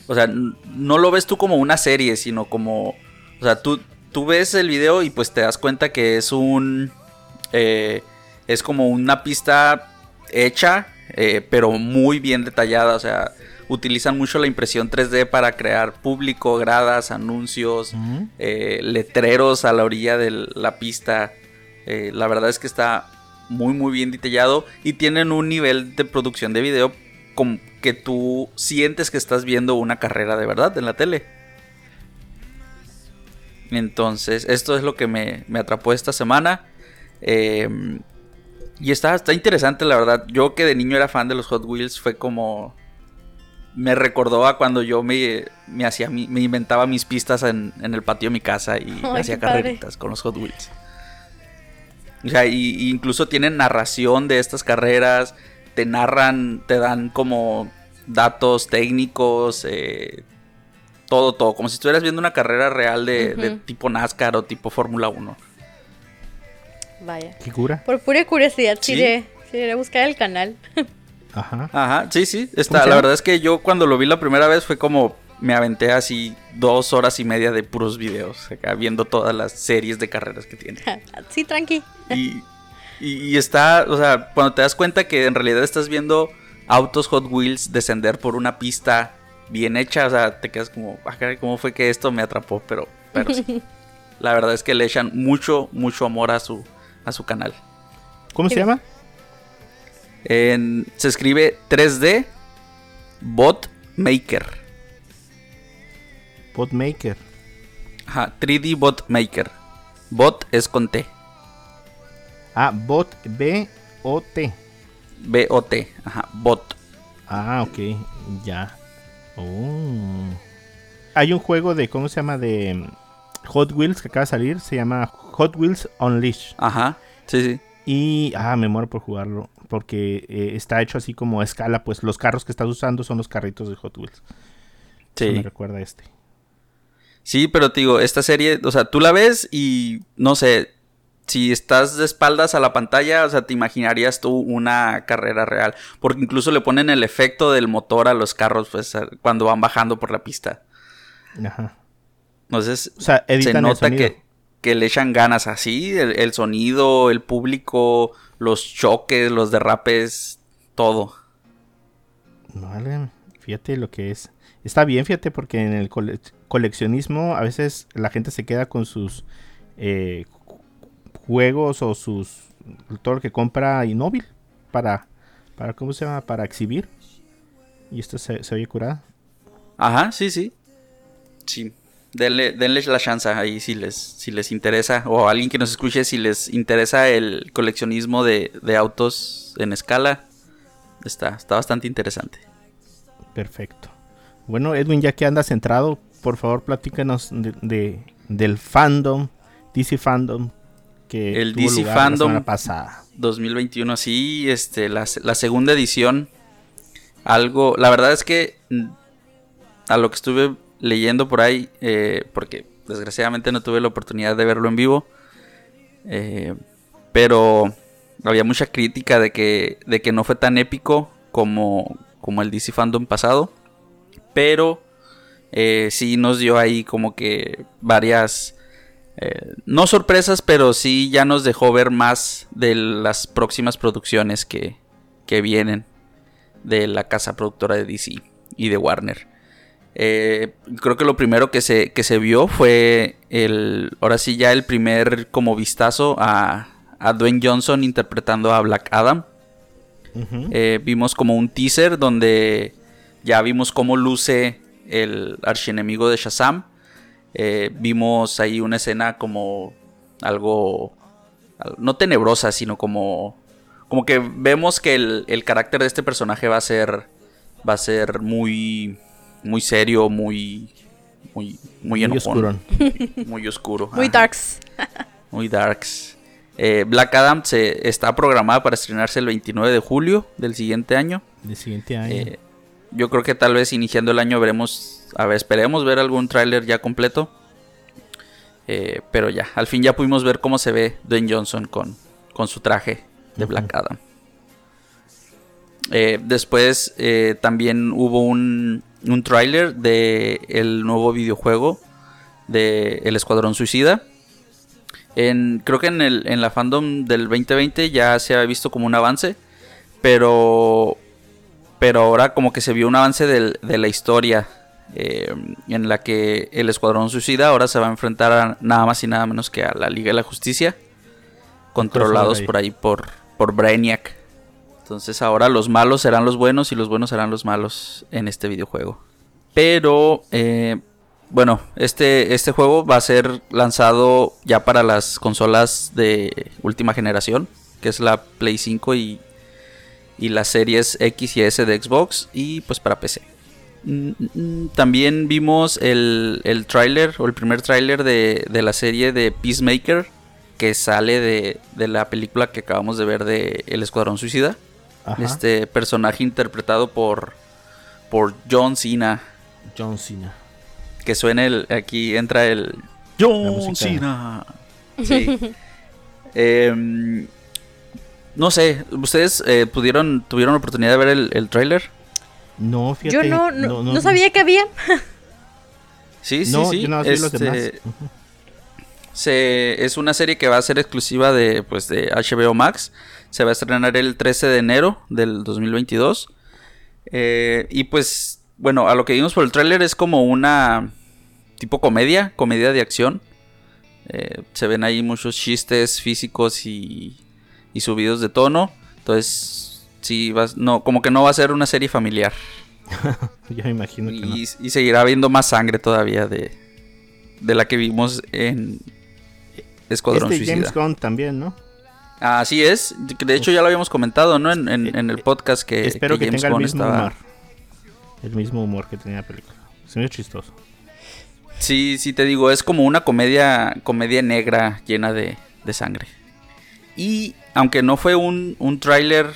O sea, no lo ves tú como una serie, sino como... O sea, tú, tú ves el video y pues te das cuenta que es un... eh, es como una pista hecha, eh, pero muy bien detallada. O sea, utilizan mucho la impresión 3D para crear público, gradas, anuncios, eh, letreros a la orilla de la pista. Eh, la verdad es que está muy muy bien detallado y tienen un nivel de producción de video como que tú sientes que estás viendo una carrera de verdad en la tele. Entonces, esto es lo que me, me atrapó esta semana. Eh, y está, está interesante, la verdad. Yo que de niño era fan de los Hot Wheels, fue como... Me recordó a cuando yo me, me hacía mi- me inventaba mis pistas en, en el patio de mi casa y <laughs> Ay, hacía padre. carreritas con los Hot Wheels. O sea, y, y incluso tienen narración de estas carreras, te narran, te dan como datos técnicos, eh, todo, todo, como si estuvieras viendo una carrera real de, tipo NASCAR o tipo Fórmula 1. Vaya. ¿Qué cura? Por pura curiosidad, Sí. sí. iré, sí iré a buscar el canal. <laughs> Ajá. Ajá, sí, sí, ¿Cómo está, la verdad es que yo cuando lo vi la primera vez fue como me aventé así dos horas y media de puros videos, acá viendo todas las series de carreras que tiene. <laughs> sí, tranqui. Y, y- y está, o sea, cuando te das cuenta que en realidad estás viendo autos Hot Wheels descender por una pista bien hecha, o sea, te quedas como, ah, ¿cómo fue que esto me atrapó? Pero, pero sí. <laughs> La verdad es que le echan mucho, mucho amor a su, a su canal. ¿Cómo se llama? En- se escribe 3D Bot Maker. Botmaker. Ajá, 3D Bot Maker. Bot es con T. Ah, Bot B-O-T. B-O-T. Ajá, Bot. Ah, ok. Ya. Oh. Hay un juego de, ¿cómo se llama? De mm, Hot Wheels que acaba de salir. Se llama Hot Wheels Unleashed. Ajá, sí, sí. Y, ah, me muero por jugarlo. Porque eh, está hecho así como a escala. Pues los carros que estás usando son los carritos de Hot Wheels. Eso me Sí. recuerda a este. Sí, pero te digo, esta serie, o sea, tú la ves y no sé, si estás de espaldas a la pantalla, o sea, te imaginarías tú una carrera real, porque incluso le ponen el efecto del motor a los carros, pues, cuando van bajando por la pista. Ajá. Entonces, O sea, se nota que, que le echan ganas así, el, el sonido, el público, los choques, los derrapes, todo. Vale, fíjate lo que es. Está bien, fíjate, porque en el cole- coleccionismo a veces la gente se queda con sus eh, ju- juegos o sus todo lo que compra inmóvil para para cómo se llama para exhibir. ¿Y esto se, se oye curada? Ajá, sí, sí. Sí. Denle, denle la chance ahí si les, si les interesa. O a alguien que nos escuche si les interesa el coleccionismo de, de autos en escala. Está, está bastante interesante. Perfecto. Bueno, Edwin, ya que andas centrado, por favor platícanos de, de- del fandom, DC Fandom, que El tuvo DC lugar la Fandom. semana pasada. 2021, sí, este, la, la segunda edición. Algo, la verdad es que mm, a lo que estuve leyendo por ahí, eh, porque desgraciadamente no tuve la oportunidad de verlo en vivo, eh, pero había mucha crítica de que, de que no fue tan épico como, como el DC Fandom pasado, pero eh, sí nos dio ahí como que varias eh, no sorpresas, pero sí ya nos dejó ver más de las próximas producciones que, que vienen de la casa productora de DC y de Warner. Eh, creo que lo primero que se, que se vio fue el, ahora sí ya el primer como vistazo a, a Dwayne Johnson interpretando a Black Adam. Eh, vimos como un teaser donde ya vimos cómo luce el archienemigo de Shazam. Eh, vimos ahí una escena como algo, al- no tenebrosa, sino como, como que vemos que el, el carácter de este personaje va a ser, va a ser muy, muy serio, muy, muy, muy, Muy enojón, oscurón. <laughs> muy oscuro. Muy darks. <laughs> Muy darks. Eh, Black Adam se está programada para estrenarse el 29 de julio del siguiente año. Del siguiente año. Eh, yo creo que tal vez iniciando el año veremos, a ver, esperemos ver algún tráiler ya completo. Eh, pero ya, al fin ya pudimos ver cómo se ve Dwayne Johnson con, con su traje de. Black Adam. Eh, después eh, también hubo un, un tráiler de el nuevo videojuego de El Escuadrón Suicida. En, creo que en, el, en la fandom del 2020 ya se ha visto como un avance, pero pero ahora como que se vio un avance del- de la historia eh, en la que el Escuadrón Suicida ahora se va a enfrentar a nada más y nada menos que a la Liga de la Justicia, controlados por ahí por, por Brainiac. Entonces ahora los malos serán los buenos y los buenos serán los malos en este videojuego. Pero, eh, bueno, este, este juego va a ser lanzado ya para las consolas de última generación, que es la Play 5 y, y las series X y S de Xbox y pues para PC. Mm, También vimos el, el tráiler o el primer tráiler de, de la serie de Peacemaker que sale de, de la película que acabamos de ver de El Escuadrón Suicida. Ajá. Este personaje interpretado por, por John Cena. John Cena. Que suena el. Aquí entra el. John. Cena. <laughs> Sí. Em, no sé, ¿ustedes eh, pudieron, tuvieron la oportunidad de ver el, el tráiler? No, Yo fíjate. no, no, no sabía que había. Sí, sí, No, sí. yo nada más vi los Este, se- es una serie que va a ser exclusiva de, pues, de HBO Max. Se va a estrenar el 13 de enero del 2022. Eh, y pues, bueno, a lo que vimos por el tráiler es como una tipo comedia, comedia de acción. Eh, se ven ahí muchos chistes físicos y, y subidos de tono. Entonces, sí, vas, no, como que no va a ser una serie familiar. <laughs> Ya me imagino que no. Y, y seguirá habiendo más sangre todavía de, de la que vimos en Escuadrón Este Suicida. James Gunn también, ¿no? Así es, de hecho ya lo habíamos comentado, ¿no? En, en- en el podcast que, Espero que, James tenga el mismo estaba- humor. El mismo humor que tenía la película. Se me hizo chistoso. Sí, sí te digo, es como una comedia, comedia negra llena de, de sangre. Y aunque no fue un, un tráiler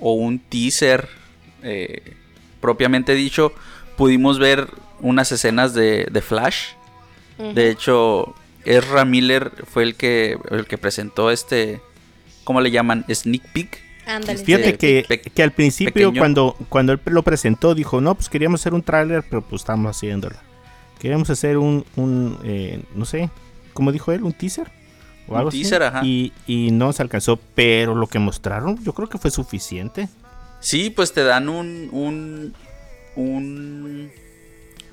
o un teaser eh, propiamente dicho, pudimos ver unas escenas de, de Flash. De hecho, Ezra Miller fue el que, el que presentó este, ¿cómo le llaman? Sneak peek. Ándale. Fíjate Sí. que, Pe- que al principio, pequeño. cuando, cuando él lo presentó, dijo: No, pues queríamos hacer un tráiler, pero pues estamos haciéndolo. Queríamos hacer un, un eh, no sé, ¿cómo dijo él? ¿Un teaser? O Un algo así. teaser, ajá. Y, y no se alcanzó, pero lo que mostraron, yo creo que fue suficiente. Sí, pues te dan un, un, un,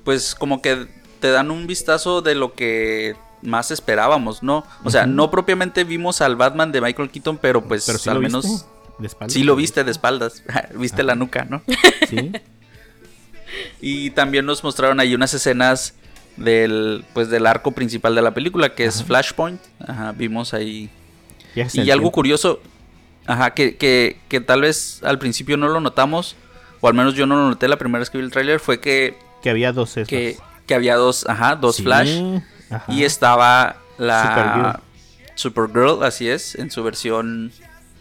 pues como que te dan un vistazo de lo que más esperábamos, ¿no? O sea, Ujú. no propiamente vimos al Batman de Michael Keaton, pero pues Pero sí al menos viste, de espaldas. sí lo viste de espaldas, <laughs> viste la nuca, ¿no? Sí. Y también nos mostraron ahí unas escenas del pues del arco principal de la película, que es Flashpoint. Ajá, vimos ahí. Y algo curioso, ajá, que, que, que tal vez al principio no lo notamos, o al menos yo no lo noté la primera vez que vi el tráiler, fue que, Que había dos Ezras. que, que había dos, ajá, dos Sí, Flash. Ajá. Y estaba la Supergirl. Supergirl, así es, en su versión.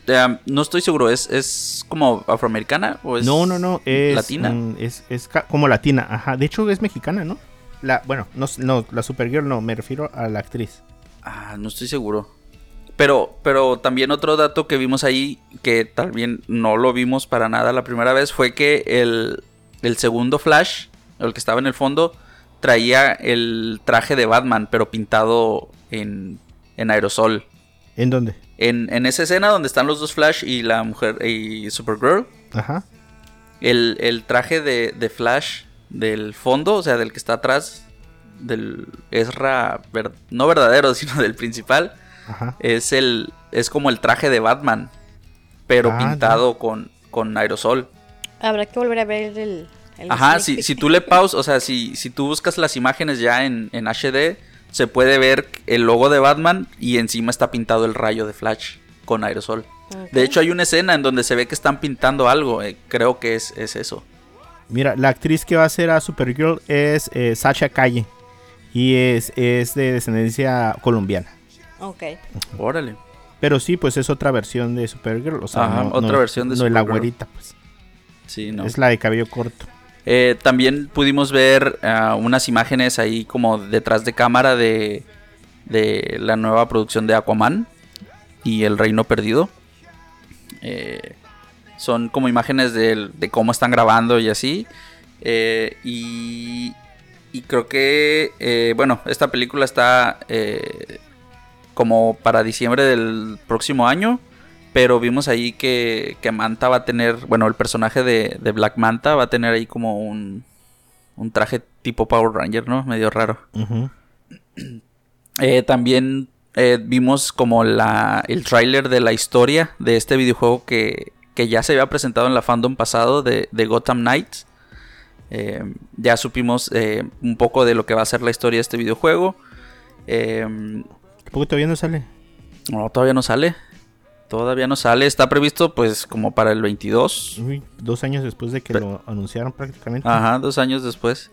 eh, no estoy seguro, ¿es, es como afroamericana o es No, no, no, es latina? mm, es, es como latina, ajá. De hecho es mexicana, ¿no? La, bueno, no, no, la Supergirl no, me refiero a la actriz. Ah, no estoy seguro. Pero, pero también otro dato que vimos ahí, que también no lo vimos para nada la primera vez, fue que el, el segundo Flash, el que estaba en el fondo, traía el traje de Batman, pero pintado en, en aerosol. ¿En dónde? En, en esa escena donde están los dos Flash y la mujer y Supergirl, Ajá. el, el traje de, de Flash del fondo, o sea, del que está atrás, del Ezra, ver- no verdadero, <laughs> sino del principal, Ajá. es el es como el traje de Batman, pero Ah, pintado con, con aerosol. Habrá que volver a ver el. El Ajá, si, si tú le pausas, o sea, si, si tú buscas las imágenes ya en, en HD, se puede ver el logo de Batman y encima está pintado el rayo de Flash con aerosol. De hecho, hay una escena en donde se ve que están pintando algo, eh, creo que es, es eso. Mira, la actriz que va a ser a Supergirl es eh, Sacha Calle. Y es, es de descendencia colombiana. Ok. Órale. Pero sí, pues es otra versión de Supergirl. O sea, Ajá, no- otra no- versión de No es la Supergirl. güerita, pues. Sí, no. Es la de cabello corto. Eh, también pudimos ver ah, unas imágenes ahí como detrás de cámara de, de la nueva producción de Aquaman y El Reino Perdido. Eh, son como imágenes de, cómo están grabando y así. Eh, y, y creo que, eh, bueno, esta película está como para diciembre del próximo año. Pero vimos ahí que, que Manta va a tener, bueno, el personaje de, de Black Manta va a tener ahí como un, un traje tipo Power Ranger, ¿no? Medio raro. <clears throat> Eh, también eh, vimos como la, el tráiler de la historia de este videojuego que, que ya se había presentado en la fandom pasado de, de Gotham Knights. Eh, ya supimos eh, un poco de lo que va a ser la historia de este videojuego. Eh, ¿Por qué todavía no sale? no, todavía no sale. Todavía no sale. Está previsto pues como para el 22. Uy, dos años después de que Pe- lo anunciaron prácticamente. Ajá, dos años después.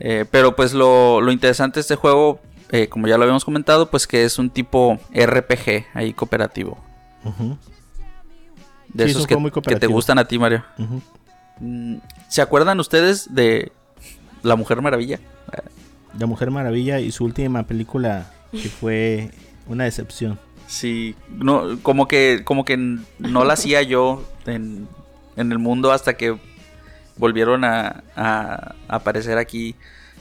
Eh, pero pues lo, lo interesante de este juego, eh, como ya lo habíamos comentado, pues que es un tipo RPG ahí cooperativo. Ujú, De Sí, esos que, que te gustan a ti, Mario. Mm, ¿Se acuerdan ustedes de La Mujer Maravilla? La Mujer Maravilla y su última película que fue una decepción. Sí, no, como que, como que no la hacía yo en, en el mundo hasta que volvieron a, a aparecer aquí.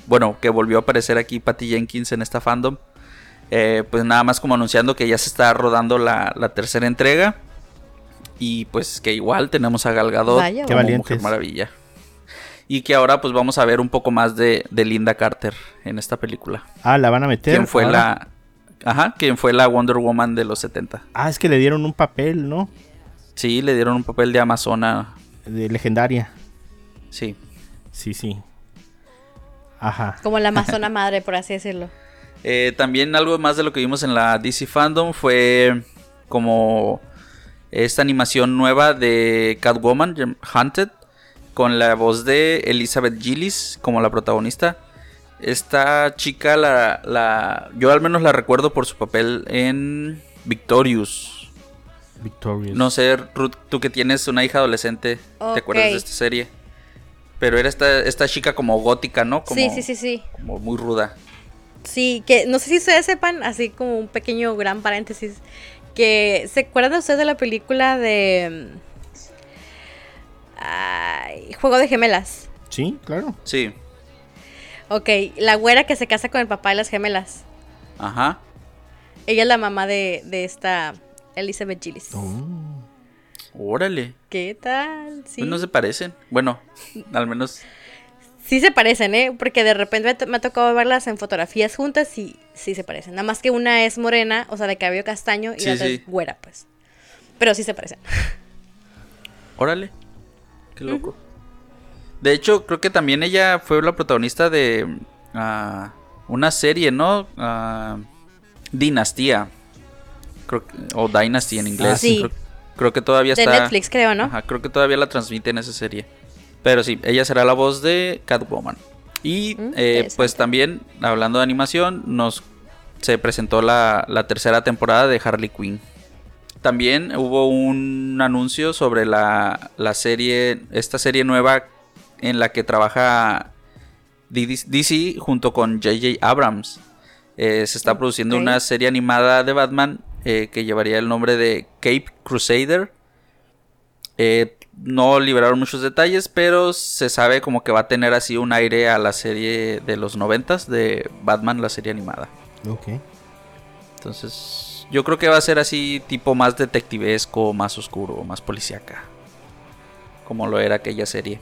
Bueno, que volvió a aparecer aquí Patty Jenkins en esta fandom. Eh, pues nada más como anunciando que ya se está rodando la, la tercera entrega. Y pues que igual tenemos a Gal Gadot Vaya, Qué como. Mujer Maravilla. Y que ahora pues vamos a ver un poco más de, de Linda Carter en esta película. Ah, la van a meter. ¿Quién fue ahora? la... Ajá, quien fue la Wonder Woman de los 70. Ah, es que le dieron un papel, ¿no? Sí, le dieron un papel de Amazona. De legendaria. Sí. Sí, sí. Ajá. Como la amazona madre, por así decirlo. <laughs> Eh, también algo más de lo que vimos en la DC Fandom fue como esta animación nueva de Catwoman, Hunted, con la voz de Elizabeth Gillis como la protagonista. Esta chica, la, la, yo al menos la recuerdo por su papel en Victorious. Victorious. No sé, Ruth, tú que tienes una hija adolescente, ¿te acuerdas de esta serie? Pero era esta, esta chica como gótica, ¿no? Como, Sí, sí, sí, sí. Como muy ruda. Sí, que no sé si ustedes sepan, así como un pequeño gran paréntesis, que ¿se acuerdan ustedes de la película de mm, ay, Juego de Gemelas? Sí, claro. Sí. Ok, la güera que se casa con el papá de las gemelas. Ajá. Ella es la mamá de, de esta Elizabeth Gillis. Oh. Órale. ¿Qué tal? Sí. Pues no se parecen. Bueno, al menos. Sí se parecen, ¿eh? Porque de repente me, ha tocado verlas en fotografías juntas y sí se parecen. Nada más que una es morena, o sea, de cabello castaño, y Sí, la otra sí. es güera, pues. Pero sí se parecen. Órale. Qué loco. De hecho, creo que también ella fue la protagonista de ah, una serie, ¿no? Ah, Dinastía. Creo que- o Dynasty en inglés. Ah, sí. Creo, creo que todavía De está. Netflix, creo, ¿no? Ajá, creo que todavía la transmiten esa serie. Pero sí, ella será la voz de Catwoman. Y Mm, eh, pues también, hablando de animación, nos se presentó la, la tercera temporada de Harley Quinn. También hubo un anuncio sobre la, la serie, esta serie nueva en la que trabaja DC junto con JJ Abrams. Eh, se está produciendo una serie animada de Batman eh, que llevaría el nombre de Cape Crusader. Eh, no liberaron muchos detalles, pero se sabe como que va a tener así un aire a la serie de los noventas de Batman, la serie animada. Ok. Entonces, yo creo que va a ser así tipo más detectivesco, más oscuro, más policíaca. Como lo era aquella serie.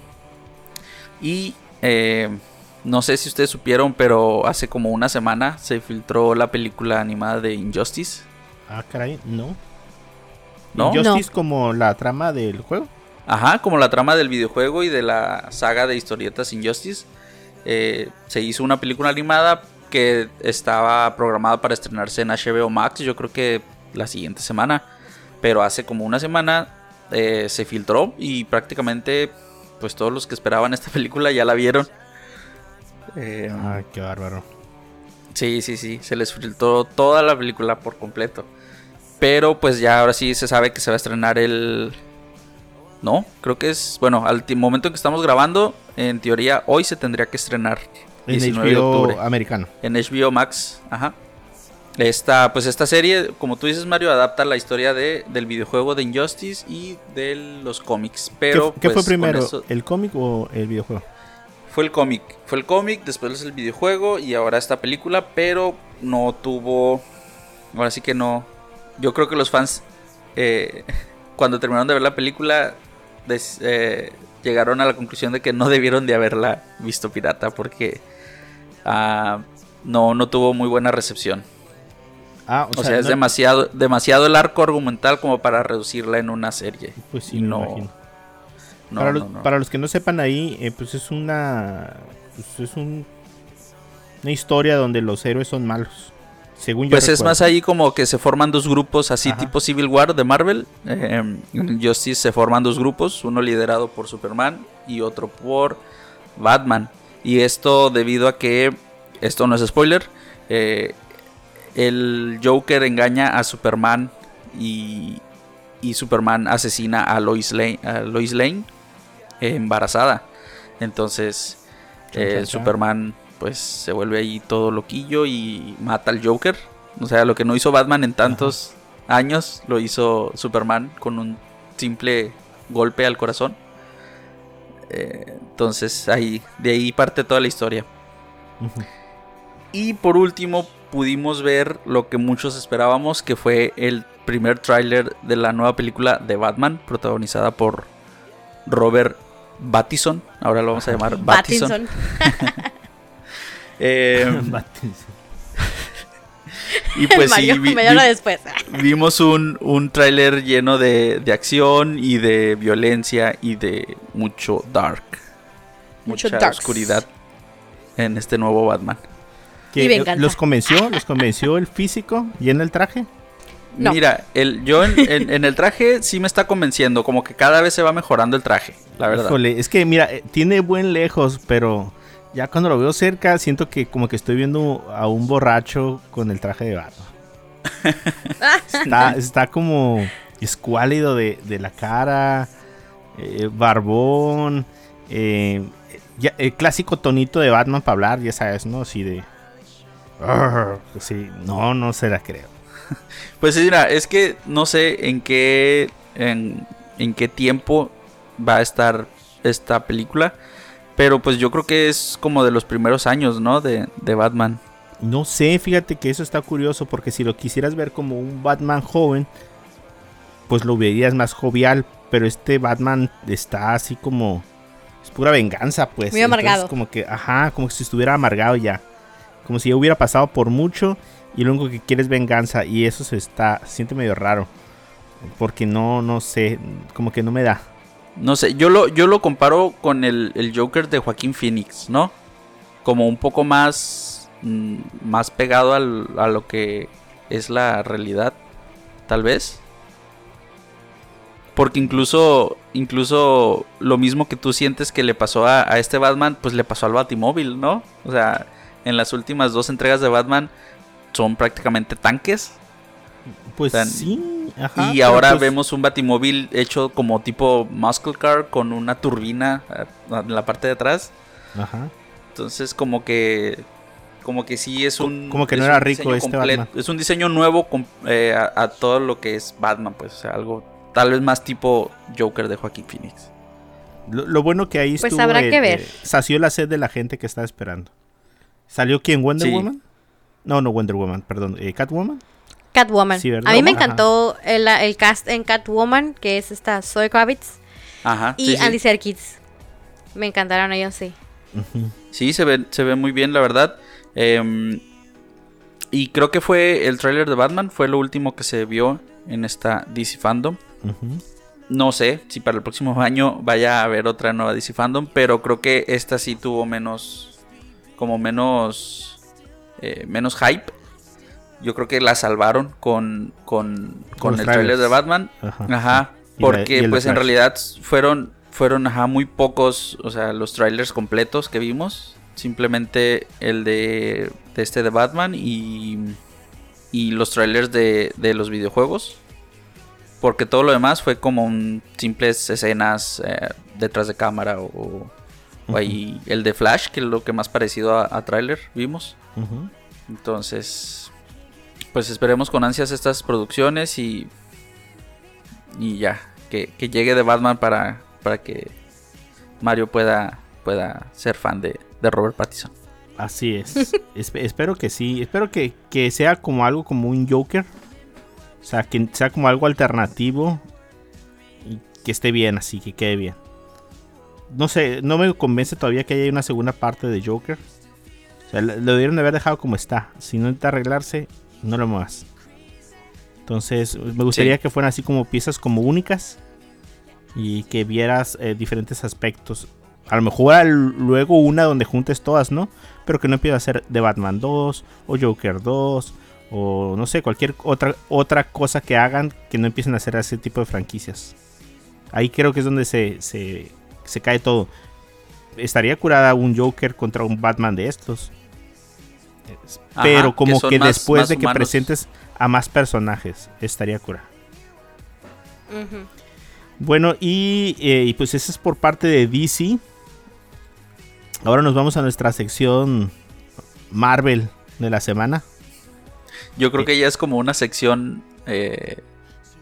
Y eh, no sé si ustedes supieron, pero hace como una semana se filtró la película animada de Injustice. Ah, caray, no. ¿No? Injustice como la trama del juego. Ajá, como la trama del videojuego y de la saga de historietas Injustice. Eh, se hizo una película animada que estaba programada para estrenarse en HBO Max, yo creo que la siguiente semana. Pero hace como una semana eh, se filtró y prácticamente pues todos los que esperaban esta <laughs> película ya la vieron. Eh, Ay, qué bárbaro. Sí, sí, sí, se les filtró toda la película por completo. Pero pues ya ahora sí se sabe que se va a estrenar el... No, creo que es... Bueno, al momento en que estamos grabando, en teoría hoy se tendría que estrenar. En 19 de HBO octubre. americano. En HBO Max, ajá. Esta, pues esta serie, como tú dices Mario, adapta la historia de, del videojuego de Injustice y de los cómics. Pero ¿Qué, qué pues, fue con primero? eso- ¿El cómic o el videojuego? fue el cómic. Fue el cómic, después el videojuego y ahora esta película, pero no tuvo. Ahora sí que no. Yo creo que los fans, eh, <laughs> cuando terminaron de ver la película, des- eh, llegaron a la conclusión de que no debieron de haberla visto pirata porque ah, no, no tuvo muy buena recepción. Ah, O, sea, es no- demasiado, demasiado el arco argumental como para reducirla en una serie. Pues sí, Y me no, imagino. no, para, no, los, no. para los que no sepan ahí, eh, pues es una. Pues es un, una historia donde los héroes son malos. Según yo. Pues es más ahí como que se forman dos grupos así Ajá. tipo Civil War de Marvel. Eh, en Justice se forman dos grupos, uno liderado por Superman y otro por Batman. Y esto debido a que, esto no es spoiler, eh, el Joker engaña a Superman y, y Superman asesina a Lois Lane, a Lois Lane eh, embarazada. Entonces eh. Superman pues se vuelve ahí todo loquillo y mata al Joker. O sea, lo que no hizo Batman en tantos años lo hizo Superman con un simple golpe al corazón. Eh, entonces ahí de ahí parte toda la historia. Y por último pudimos ver lo que muchos esperábamos, que fue el primer tráiler de la nueva película de Batman, protagonizada por Robert Pattinson. Ahora lo vamos a llamar. <laughs> <laughs> Eh, <laughs> Pattinson. y pues sí, Mario, vi- media hora vi- después. vimos un, un tráiler lleno de, de acción y de violencia y de mucho dark. Mucho mucha darks. oscuridad en este nuevo Batman. ¿Qué, Y venganza. ¿Los convenció? ¿Los convenció el físico y en el traje? No. Mira, el, yo en, en- en el traje sí me está convenciendo, como que cada vez se va mejorando el traje, la verdad. Híjole, es que mira, eh, tiene buen lejos, pero ya cuando lo veo cerca siento que como que estoy viendo a un borracho con el traje de Batman. <laughs> está, está como escuálido de, de la cara, eh, barbón, eh, ya- el clásico tonito de Batman para hablar, ya sabes, ¿no? Así de... "Arr", <laughs> Sí, no, no se la creo. <laughs> Pues sí, mira, es que no sé en qué en, en qué tiempo va a estar esta película, pero pues yo creo que es como de los primeros años, ¿no? De, de Batman. No sé, fíjate que eso está curioso porque si lo quisieras ver como un Batman joven, pues lo verías más jovial, pero este Batman está así como es pura venganza, pues. Muy amargado. como que, ajá, como si estuviera amargado ya. Como si ya hubiera pasado por mucho y lo único que quiere es venganza y eso se está se siente medio raro. Porque no no sé, como que no me da. No sé, yo lo, yo lo comparo con el, el Joker de Joaquín Phoenix, ¿no? Como un poco más, mm, más pegado al- a lo que es la realidad, tal vez. Porque incluso, incluso lo mismo que tú sientes que le pasó a, a este Batman, pues le pasó al Batimóvil, ¿no? O sea, en las últimas dos entregas de Batman son prácticamente tanques. Pues Tan- sí, ajá. y ahora pues, vemos un batimóvil hecho como tipo muscle car con una turbina en la parte de atrás. Ajá. Entonces como que como que sí es un como que no era rico diseño este completo. Batman. Es un diseño nuevo eh, a, a todo lo que es Batman, pues, o sea, algo tal vez más tipo Joker de Joaquín Phoenix. Lo, lo bueno que ahí Pues estuvo. habrá que ver. eh, sació la sed de la gente que estaba esperando. ¿Salió quién? ¿Wonder Sí. Woman? No, no Wonder Woman, perdón. eh, ¿Catwoman? Catwoman. Sí, ¿verdad? a mí me encantó el, el cast en Catwoman, que es esta Zoe Kravitz Ajá. y sí. Andy Serkis. Me encantaron ellos, sí. Sí, se ve, se ve muy bien, la verdad. Em, y creo que fue el tráiler de Batman, fue lo último que se vio en esta DC Fandom. No sé si para el próximo año vaya a haber otra nueva DC Fandom, pero creo que esta sí tuvo menos, como menos, eh, menos hype. Yo creo que la salvaron con, con, con el trailer de Batman. Ajá. Ajá, la- porque pues en realidad fueron, fueron ajá, muy pocos, o sea, los trailers completos que vimos. Simplemente el de, de este de Batman y, y los trailers de, de los videojuegos. Porque todo lo demás fue como un simples escenas eh, detrás de cámara o, ahí el de Flash, que es lo que más parecido a, a trailer vimos. Entonces, pues esperemos con ansias estas producciones y, y ya, que, que llegue de Batman para, para que Mario pueda, pueda ser fan de, de Robert Pattinson. Así es. <laughs> Espe- espero que sí. Espero que, que sea como algo como un Joker. O sea, que sea como algo alternativo. Y que esté bien, así que quede bien. No sé, no me convence todavía que haya una segunda parte de Joker. O sea, lo debieron de haber dejado como está. Si no intenta arreglarse, no lo muevas. Entonces, me gustaría Sí. que fueran así como piezas como únicas. Y que vieras eh, diferentes aspectos. A lo mejor al- luego una donde juntes todas, ¿no? Pero que no empiece a ser de Batman 2 o Joker 2 o no sé, cualquier otra, otra cosa que hagan que no empiecen a hacer ese tipo de franquicias. Ahí creo que es donde se, se, se cae todo. Estaría curada un Joker contra un Batman de estos. Ajá, Pero que como que, más- después más de que humanos. presentes a más personajes, estaría curada. Bueno, y, eh, y pues eso es por parte de DC. Ahora nos vamos a nuestra sección Marvel de la semana. Yo creo que ya es como una sección eh,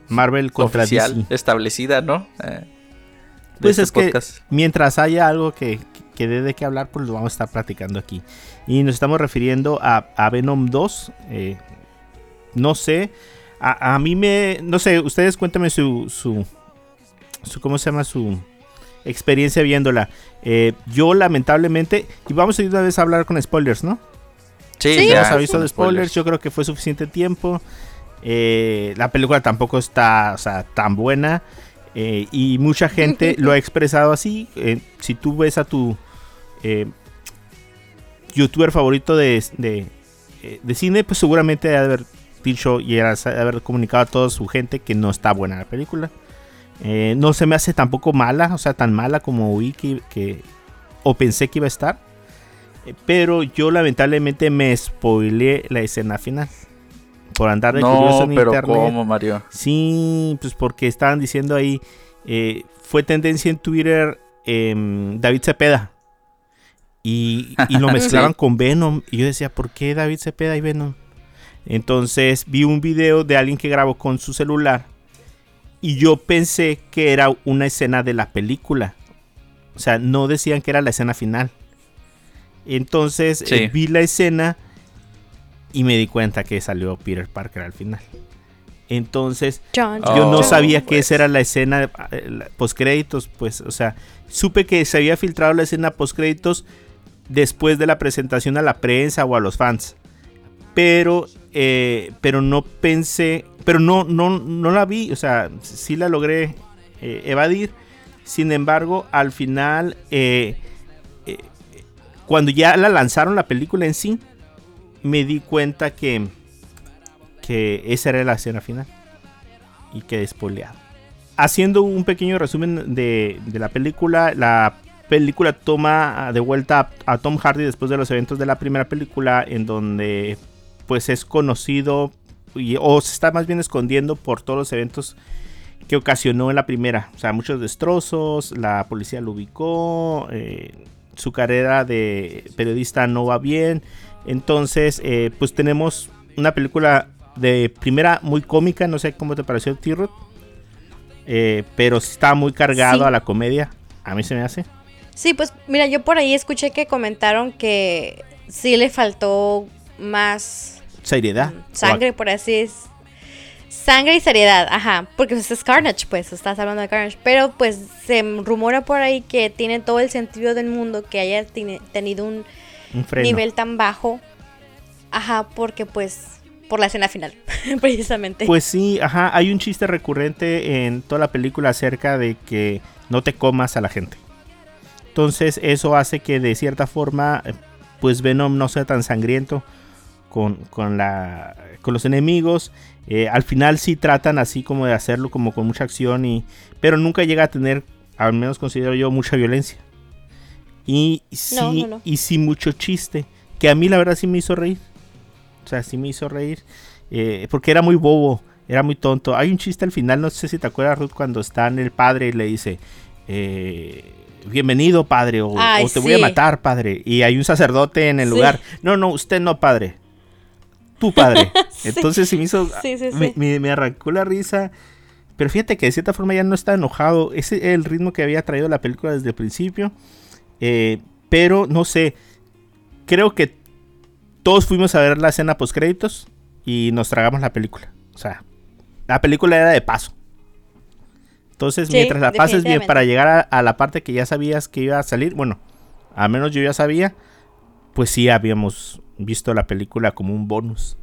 Marvel contra oficial DC. establecida, ¿no? Pues este es que mientras haya algo que, que dé de qué hablar, pues lo vamos a estar platicando aquí. Y nos estamos refiriendo a, a Venom 2. eh, no sé, a, a mí me... No sé, ustedes cuéntame su, su, su... ¿Cómo se llama? Su experiencia viéndola. Eh, yo lamentablemente... Y vamos a ir una vez a hablar con spoilers, ¿no? Sí, Sí. ya, de spoilers, yo creo que fue suficiente tiempo. Eh, la película tampoco está o sea, tan buena. Eh, y mucha gente lo ha expresado así. eh, si tú ves a tu eh, youtuber favorito de, de, de cine, pues seguramente ha de haber dicho y haber comunicado a toda su gente que no está buena la película. No se me hace tampoco mala, o sea, tan mala como oí que, que- o pensé que iba a estar. Pero yo lamentablemente me spoileé la escena final. Por andar de curioso en pero internet. ¿cómo, Mario? Sí, pues porque estaban diciendo ahí. eh, fue tendencia en Twitter em, David Cepeda. Y, y lo <laughs> mezclaban Sí. con Venom. Y yo decía, ¿por qué David Cepeda y Venom? Entonces vi un video de alguien que grabó con su celular. Y yo pensé que era una escena de la película. O sea, no decían que era la escena final. Entonces Sí. eh, vi la escena y me di cuenta que salió Peter Parker al final. Entonces John, Oh, yo no John. sabía que pues. esa era la escena eh, postcréditos, pues, o sea, supe que se había filtrado la escena postcréditos después de la presentación a la prensa o a los fans. Pero, eh, pero no pensé, pero no, no, no la vi, o sea, sí la logré eh, evadir, Sin embargo, al final, eh, eh, cuando ya la lanzaron la película en sí, me di cuenta que, que esa era la escena final. Y que despoleado. Haciendo un pequeño resumen de, de la película, la película toma de vuelta a, a, Tom Hardy después de los eventos de la primera película, en donde pues es conocido y, o se está más bien escondiendo por todos los eventos que ocasionó en la primera. O sea, muchos destrozos, la policía lo ubicó, eh, su carrera de periodista no va bien. Entonces, eh, pues tenemos una película de primera muy cómica, no sé cómo te pareció T-Rod, eh, pero está muy cargado Sí. a la comedia, a mí se me hace. Sí, pues mira, yo por ahí escuché que comentaron que sí le faltó más Seriedad. mm, sangre, por así es. Sangre y seriedad, ajá, porque pues, es Carnage, pues estás hablando de Carnage, pero pues se rumora por ahí que tiene todo el sentido del mundo que haya tenido un. Nivel tan bajo, ajá, porque pues por la escena final, <laughs> precisamente. Pues sí, ajá, hay un chiste recurrente en toda la película acerca de que no te comas a la gente. Entonces eso hace que de cierta forma, pues Venom no sea tan sangriento con, con, la, con los enemigos. Eh, al final sí tratan así como de hacerlo como con mucha acción, y, pero nunca llega a tener, al menos considero yo, mucha violencia. Y sí, No, no, no. y sí mucho chiste, que a mí la verdad sí me hizo reír. O sea, sí me hizo reír. eh, porque era muy bobo, era muy tonto. Hay un chiste al final, no sé si te acuerdas, Ruth, cuando está en el padre y le dice, eh, bienvenido, padre, o, Ay, o te voy a sí. matar, padre. Y hay un sacerdote en el Sí. lugar. No, no, usted no, padre. Tú, padre. <laughs> Sí. Entonces sí me hizo... Sí, sí, me, sí. me- me arrancó la risa. Pero fíjate que de cierta forma ya no está enojado. Ese es el ritmo que había traído la película desde el principio. Eh, pero no sé. Creo que todos fuimos a ver la escena post créditos y nos tragamos la película. O sea, la película era de paso. Entonces, Sí, mientras la pases bien para llegar a, a la parte que ya sabías que iba a salir, bueno, al menos yo ya sabía, pues sí habíamos visto la película como un bonus.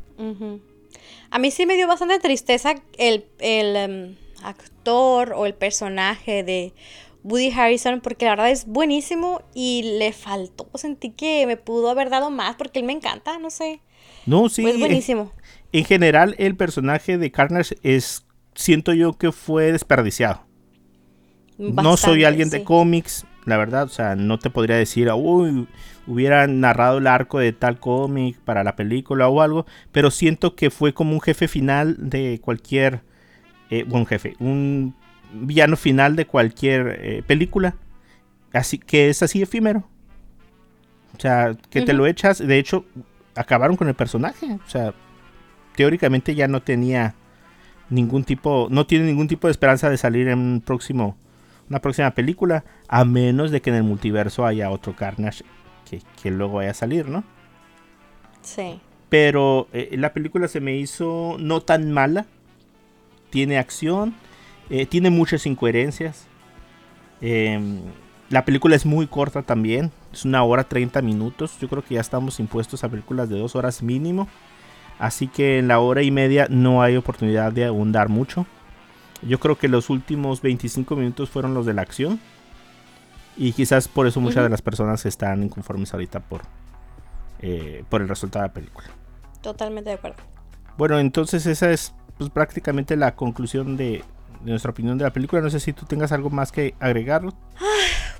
A mí sí me dio bastante tristeza el, el, em, actor o el personaje de Woody Harrison porque la verdad es buenísimo y le faltó, sentí que me pudo haber dado más porque él me encanta, no sé. No, sí. pues en- buenísimo. En general, el personaje de Carnage es, siento yo que fue desperdiciado. no soy alguien de cómics, la verdad, o sea, no te podría decir, uy, hubieran narrado el arco de tal cómic para la película o algo, pero siento que fue como un jefe final de cualquier, eh, bueno, jefe, un villano final de cualquier eh, película, así que es así efímero. O sea, que te lo echas, de hecho, acabaron con el personaje, o sea, teóricamente ya no tenía ningún tipo, no tiene ningún tipo de esperanza de salir en un próximo, una próxima película, a menos de que en el multiverso haya otro Carnage que, que luego vaya a salir, ¿no? Sí. Pero eh, la película se me hizo no tan mala, tiene acción, eh, tiene muchas incoherencias. Em, la película es muy corta también, es una hora 30 minutos. Yo creo que ya estamos impuestos a películas de dos horas mínimo. Así que en la hora y media no hay oportunidad de abundar mucho. Yo creo que los últimos 25 minutos fueron los de la acción. Y quizás por eso muchas de las personas están inconformes ahorita por, eh, por el resultado de la película. Totalmente de acuerdo. Bueno, entonces esa es pues, prácticamente la conclusión de nuestra opinión de la película. No sé si tú tengas algo más que agregar.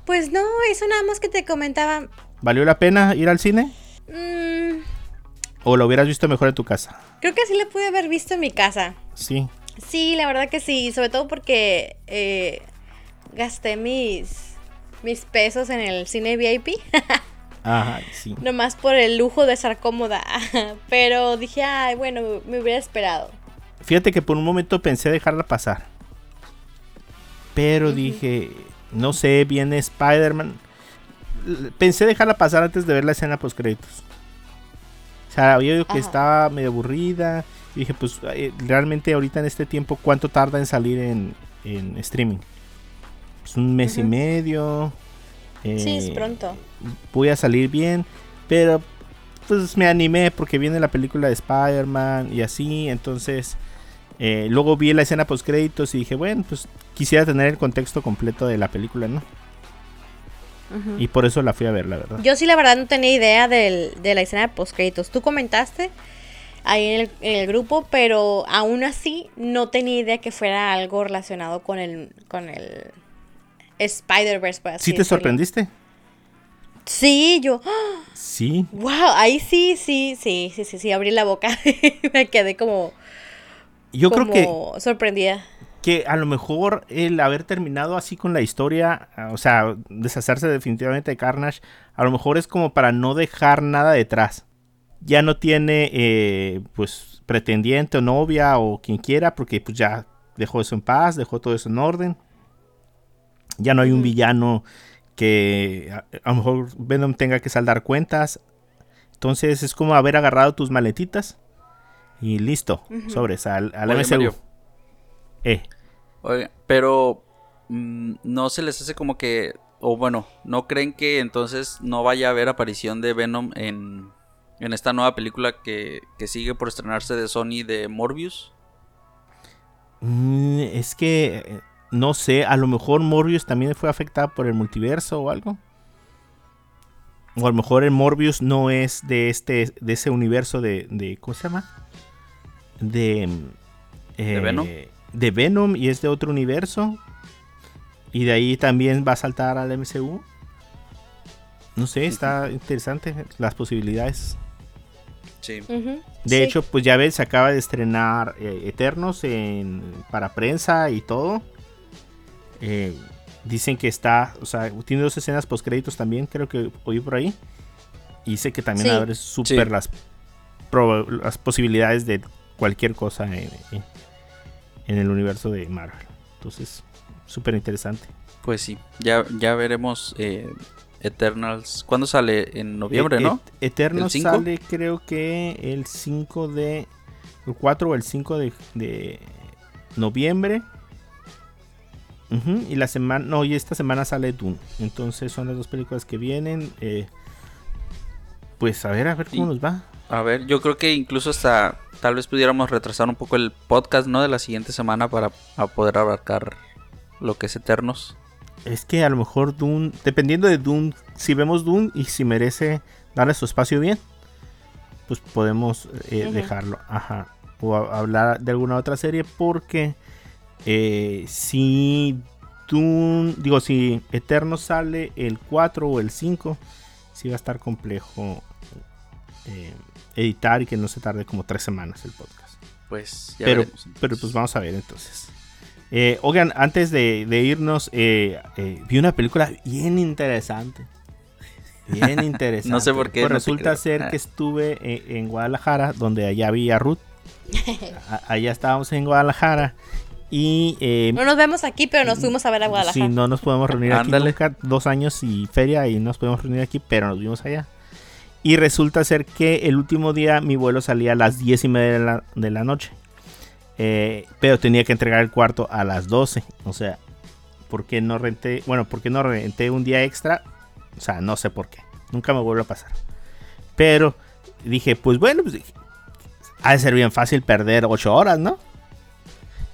Pues no, eso nada más que te comentaba. ¿Valió la pena ir al cine? Mm, ¿O lo hubieras visto mejor en tu casa? creo que sí le pude haber visto en mi casa. Sí. Sí, la verdad que sí, sobre todo porque eh, gasté mis, mis pesos en el cine VIP, <laughs> Ajá, sí. nomás por el lujo de estar cómoda, <laughs> pero dije, ay, bueno, me hubiera esperado. Fíjate que por un momento pensé dejarla pasar. Pero dije, no sé, viene Spider-Man. Pensé dejarla pasar antes de ver la escena post créditos. O sea, había oído que Ajá. estaba medio aburrida. Y dije, pues eh, realmente ahorita en este tiempo, ¿cuánto tarda en salir en, en streaming? Pues un mes y medio. Sí, es eh, pronto. voy a salir bien, pero pues me animé porque viene la película de Spider-Man y así, entonces Eh, luego vi la escena post créditos y dije, bueno, pues quisiera tener el contexto completo de la película, ¿no? Y por eso la fui a ver, la verdad. Yo sí, la verdad, no tenía idea del- de la escena de postcréditos. Tú comentaste ahí en el, en el grupo, pero aún así no tenía idea que fuera algo relacionado con el, con el Spider-Verse. ¿Sí te decirlo. sorprendiste? Sí, yo, ¡ah! Sí. wow, ahí sí, sí, sí, sí, sí, sí, abrí la boca. <laughs> Me quedé como, Yo creo que, sorprendida. que a lo mejor el haber terminado así con la historia, o sea, deshacerse definitivamente de Carnage, a lo mejor es como para no dejar nada detrás. Ya no tiene, eh, pues, pretendiente o novia o quien quiera, porque pues ya dejó eso en paz, dejó todo eso en orden. Ya no hay un villano que a, a lo mejor Venom tenga que saldar cuentas. Entonces es como haber agarrado tus maletitas y listo, sobres al, al Oye, MCU. Mario. Eh. Oiga, pero mm, no se les hace como que, o bueno, ¿no creen que entonces no vaya a haber aparición de Venom en, en esta nueva película que, que sigue por estrenarse de Sony de Morbius? Mm, es que eh, no sé, a lo mejor Morbius también fue afectada por el multiverso o algo. O a lo mejor el Morbius no es de este de ese universo de, de ¿cómo se llama? De eh, Venom? De Venom y es de otro universo. Y de ahí también va a saltar al MCU. No sé, está interesante las posibilidades. Sí. De sí. hecho, pues ya ves, se acaba de estrenar eh, Eternos en, para prensa y todo. Eh, dicen que está, o sea, tiene dos escenas post créditos también, creo que oí por ahí. Y dice que también Sí. abre súper Sí. las, las posibilidades de cualquier cosa en, en- el universo de Marvel. Entonces, súper interesante. Pues sí, ya, ya veremos eh, Eternals. ¿Cuándo sale? En noviembre, Eh, ¿no? Et- Eternos ¿El cinco? sale creo que el 5 de... El 4 o el 5 de, de noviembre. Ujú, y la semana... No, y esta semana sale Dune. Entonces son las dos películas que vienen. eh, pues a ver, a ver cómo nos va. A ver, yo creo que incluso hasta tal vez pudiéramos retrasar un poco el podcast, ¿no? De la siguiente semana para a poder abarcar lo que es Eternos. Es que a lo mejor Dune... Dependiendo de Dune, si vemos Dune y si merece darle su espacio bien, pues podemos eh, dejarlo. Ajá. O a- hablar de alguna otra serie porque eh, si Dune, digo, si Eterno sale el 4 o el 5, sí va a estar complejo eh, editar y que no se tarde como tres semanas el podcast. Pues ya Pero, veremos, pero pues vamos a ver entonces. Eh, oigan, antes de, de irnos, eh, eh, vi una película bien interesante. Bien <laughs> interesante. No sé por qué, Pues no resulta ser Ah. que estuve en, en Guadalajara, donde allá vi a Ruth. <laughs> A- allá estábamos en Guadalajara. Y eh, No nos vemos aquí, pero nos fuimos a ver a Guadalajara. Sí, no nos podemos reunir aquí nunca. Dos años y feria y no nos podemos reunir aquí, pero nos vimos allá. Y resulta ser que el último día mi vuelo salía a las 10 y media de la, noche. Eh, pero tenía que entregar el cuarto a las 12. O sea, ¿por qué no renté? Bueno, ¿por qué no renté un día extra? O sea, no sé por qué. Nunca me vuelve a pasar. Pero dije, pues bueno, pues, ha de ser bien fácil perder 8 horas, ¿no?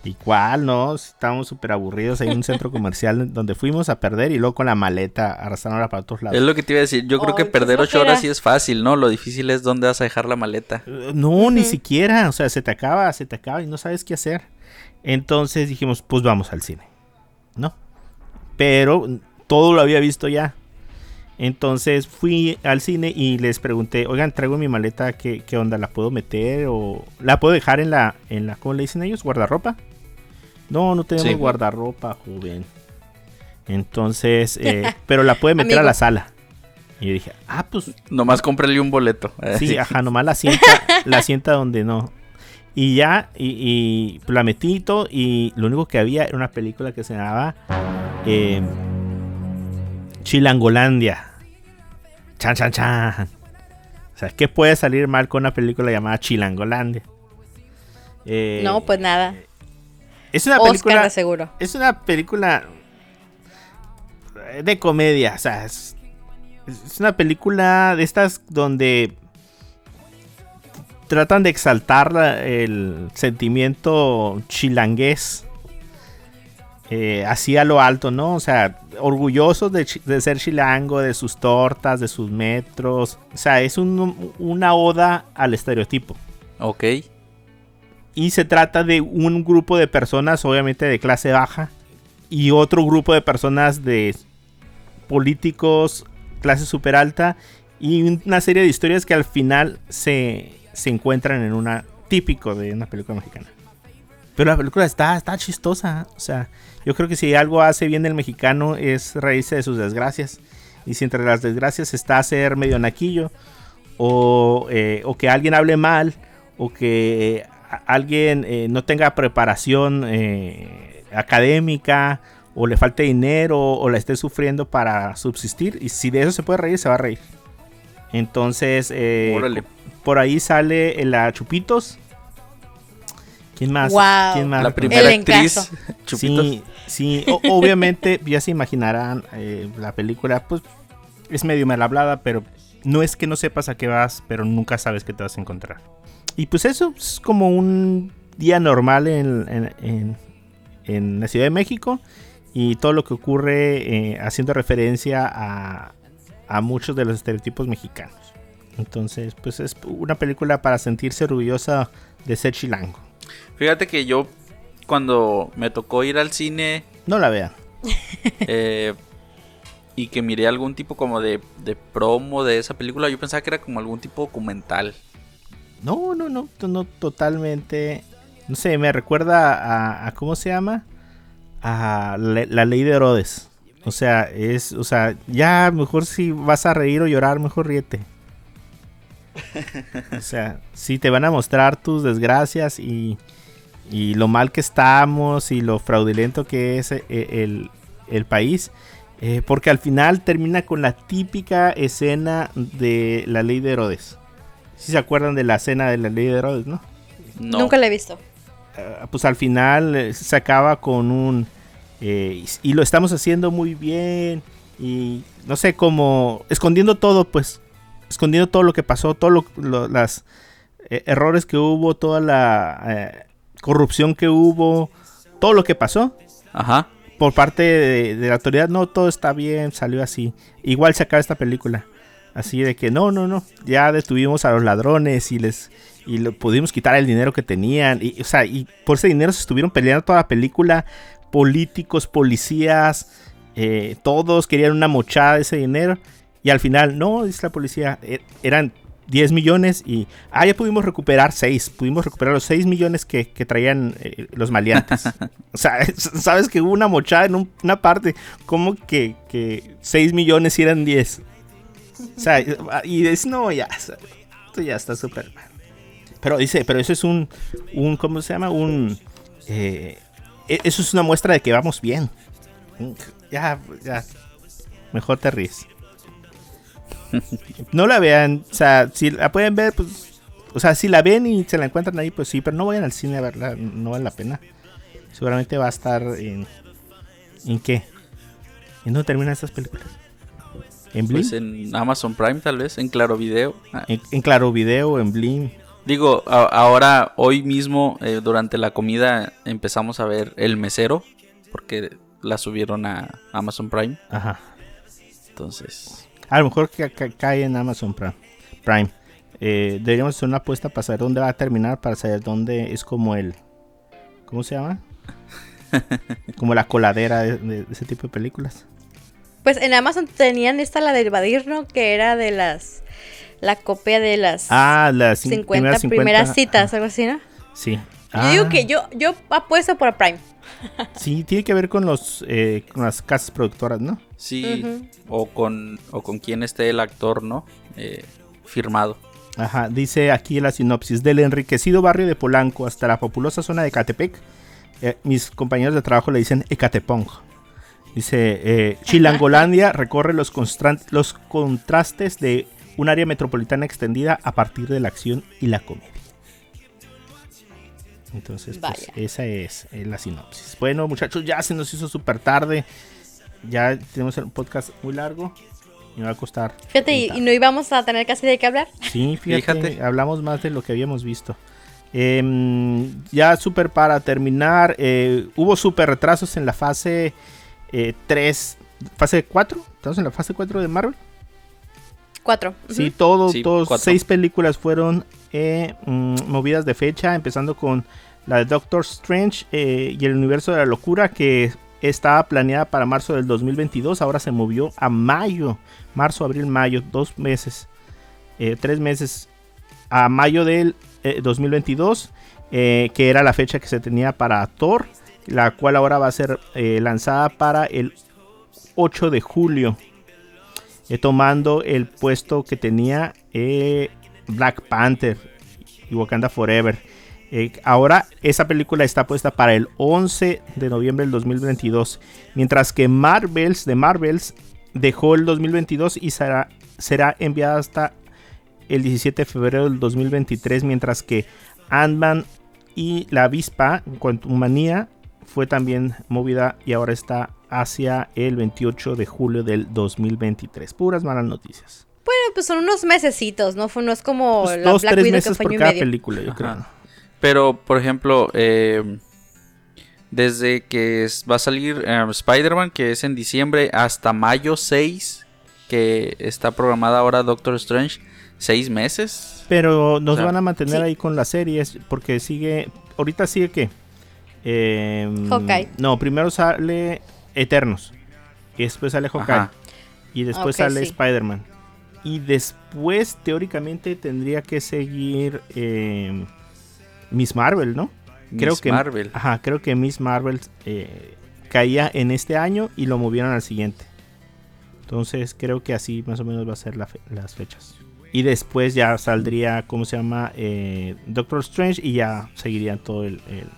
¿Y cuál, no? Estábamos súper aburridos. Hay un centro comercial <laughs> donde fuimos a perder y luego con la maleta arrastrándola para todos lados. Es lo que te iba a decir. Yo creo que perder ocho horas sí es fácil, ¿no? Lo difícil es dónde vas a dejar la maleta. Eh, No, ni siquiera. O sea, se te acaba, se te acaba y no sabes qué hacer. Entonces dijimos, pues vamos al cine. ¿No? Pero todo lo había visto ya. Entonces fui al cine y les pregunté, oigan, traigo mi maleta, ¿qué, qué onda? ¿La puedo meter? ¿O la puedo dejar en la, en la, ¿cómo le dicen ellos? ¿Guardarropa? No, no tenemos Sí. guardarropa, joven. Entonces, eh, <laughs> pero la puede meter a la sala. Y yo dije, ah, pues Nomás cómprale un boleto. Sí, <laughs> ajá, nomás la sienta, la sienta donde no. Y ya, y, y la metí y todo, y lo único que había era una película que se llamaba eh, Chilangolandia. Chan, chan, chan. O sea, ¿qué puede salir mal con una película llamada Chilangolandia? Eh, No, pues nada. Es una Oscar película de seguro. es una película de comedia, o sea, es, es una película de estas donde tratan de exaltar la- el sentimiento chilangués eh, así a lo alto, ¿no? O sea, orgullosos de, ser chilango, de sus tortas, de sus metros. O sea, es un- una oda al estereotipo. Ok. Y se trata de un grupo de personas, obviamente de clase baja, y otro grupo de personas de políticos, clase super alta, y una serie de historias que al final se, se encuentran en una típico de una película mexicana. Pero la película está, está chistosa. O sea, yo creo que si algo hace bien el mexicano es reírse de sus desgracias. Y si entre las desgracias está ser medio naquillo, o, eh, o que alguien hable mal, o que alguien eh, no tenga preparación eh, académica, o le falte dinero, o la esté sufriendo para subsistir. Y si de eso se puede reír, se va a reír. Entonces, eh, por ahí sale la Chupitos. ¿Quién más? ¿Quién más? La primera El actriz. <laughs> Chupitos. Sí, sí, o- obviamente <laughs> ya se imaginarán eh, la película, pues es medio mal hablada, pero no es que no sepas a qué vas, pero nunca sabes qué te vas a encontrar. Y pues eso es como un día normal en, en- en- en la Ciudad de México y todo lo que ocurre eh, haciendo referencia a, a muchos de los estereotipos mexicanos. Entonces, pues es una película para sentirse orgullosa de ser chilango. Fíjate que yo, cuando me tocó ir al cine No la vean. <laughs> eh, y que miré algún tipo como de, de promo de esa película, yo pensaba que era como algún tipo documental. No, no, no, no, totalmente. No sé, me recuerda a, a- ¿cómo se llama? A la ley de Herodes. O sea, es, o sea, ya mejor si vas a reír o llorar, mejor ríete. O sea, si te van a mostrar tus desgracias y, y lo mal que estamos y lo fraudulento que es eh, el, el país. eh, porque al final termina con la típica escena de la ley de Herodes. Si se acuerdan de la escena de la ley de Herodes, ¿no? No. Nunca la he visto. Eh, pues al final eh, se acaba con un... eh, y, y lo estamos haciendo muy bien. Y no sé, como escondiendo todo, pues. Escondiendo todo lo que pasó, todos lo, lo- las eh, errores que hubo, toda la eh, corrupción que hubo, todo lo que pasó Ajá. por parte de, de la autoridad, no, todo está bien, salió así. Igual se acaba esta película. Así de que no, no, no, ya detuvimos a los ladrones y les y le pudimos quitar el dinero que tenían. Y, o sea, y por ese dinero se estuvieron peleando toda la película. Políticos, policías, eh, todos querían una mochada de ese dinero. Y al final, no, dice la policía, e- eran 10 millones y, ah, ya pudimos recuperar 6, pudimos recuperar los 6 millones que, que traían eh, los maleantes. <laughs> o sea, <laughs> sabes que hubo una mochada en un- una parte, como que, que 6 millones eran 10. O sea, y es, no, ya, esto ya está súper mal. Pero dice, pero eso es un, un ¿cómo se llama? Un, eh, e- eso es una muestra de que vamos bien. Ya, ya, mejor te ríes. No la vean, o sea, si la pueden ver, pues, o sea, si la ven y se la encuentran ahí, pues sí, pero no vayan al cine a verla, no vale la pena. Seguramente va a estar en, ¿en qué? ¿En dónde terminan estas películas? ¿En Blim? Pues en Amazon Prime tal vez, en Claro Video. Ah, en, en Claro Video, en Blim. Digo, a- ahora, hoy mismo, eh, durante la comida, empezamos a ver El Mesero, porque la subieron a Amazon Prime. Ajá. Entonces, A lo mejor ca- cae en Amazon Prime. Prime. Eh, deberíamos hacer una apuesta para saber dónde va a terminar, para saber dónde es como el... ¿Cómo se llama? <laughs> como la coladera de, de- de ese tipo de películas. Pues en Amazon tenían esta, la del Badir, ¿no? Que era de las. La copia de las Ah, las cin- 50 primeras primeras, 50, citas, algo así, ¿no? Sí. Yo Ah, digo que yo, yo apuesto por Prime. <laughs> Sí, tiene que ver con los eh, con las casas productoras, ¿no? sí, o, con, o con quien esté el actor, ¿no? Eh, firmado. Ajá, dice aquí la sinopsis. Del enriquecido barrio de Polanco hasta la populosa zona de Catepec, eh, mis compañeros de trabajo le dicen Ecatepong. Dice, eh, Chilangolandia recorre los, contrastes de un área metropolitana extendida a partir de la acción y la comedia. Entonces, pues, esa es, eh, la sinopsis. Bueno, muchachos, ya se nos hizo súper tarde. Ya tenemos un podcast muy largo. Me va a costar. Fíjate, y, 30. y no íbamos a tener casi de qué hablar. Sí, <laughs> fíjate, Fíjate. hablamos más de lo que habíamos visto. Em, ya súper para terminar, eh, hubo súper retrasos en la fase 3, fase 4, estamos en la fase 4 de Marvel. Cuatro. Sí, todo, Sí, todos, cuatro. seis películas fueron eh, mm, movidas de fecha, empezando con la de Doctor Strange eh, y el universo de la locura que estaba planeada para marzo del 2022, ahora se movió a mayo, marzo, abril, mayo, dos meses, eh, tres meses, a mayo del eh, 2022, eh, que era la fecha que se tenía para Thor, la cual ahora va a ser eh, lanzada para el 8 de julio eh, tomando el puesto que tenía eh, Black Panther y Wakanda Forever. Ahora esa película está puesta para el 11 de noviembre del 2022, mientras que Marvels de Marvels dejó el 2022 y será, será enviada hasta el 17 de febrero del 2023, mientras que Ant-Man y la avispa, Quantumania, fue también movida y ahora está hacia el 28 de julio del 2023. Puras malas noticias. Bueno, pues son unos mesecitos, ¿no? Fue, no es como Pues la dos, Black tres Widow que meses fue por cada medio. película, yo Ajá. creo. Pero, por ejemplo, eh, desde que es- va a salir eh, Spider-Man, que es en diciembre, hasta mayo 6, que está programada ahora Doctor Strange, seis meses. Pero nos O sea, van a mantener sí. ahí con las series porque sigue. Ahorita sigue que. Hawkeye. No, primero sale Eternos. Y después sale Hawkeye. Ajá. Y después sale sí. Spider-Man. Y después, teóricamente, tendría que seguir eh, Miss Marvel, ¿no? Creo Miss que Marvel. Ajá, creo que Miss Marvel eh, caía en este año y lo movieron al siguiente. Entonces creo que así más o menos va a ser la fe- las fechas. Y después ya saldría, ¿cómo se llama? Eh, Doctor Strange y ya seguiría todo el, el-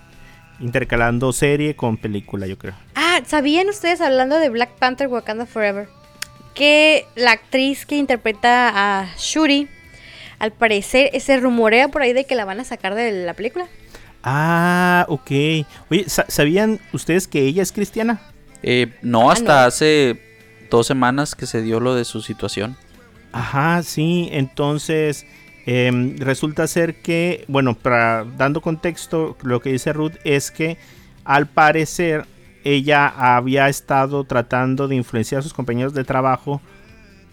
intercalando serie con película, yo creo. Ah, ¿sabían ustedes hablando de Black Panther Wakanda Forever? Que la actriz que interpreta a Shuri, al parecer, se rumorea por ahí de que la van a sacar de la película. Ah, ok. Oye, sa- ¿sabían ustedes que ella es cristiana? Eh, no, Ah, hasta no. hace dos semanas que se dio lo de su situación. Ajá, sí, entonces em, resulta ser que, bueno, para, dando contexto, lo que dice Ruth es que al parecer ella había estado tratando de influenciar a sus compañeros de trabajo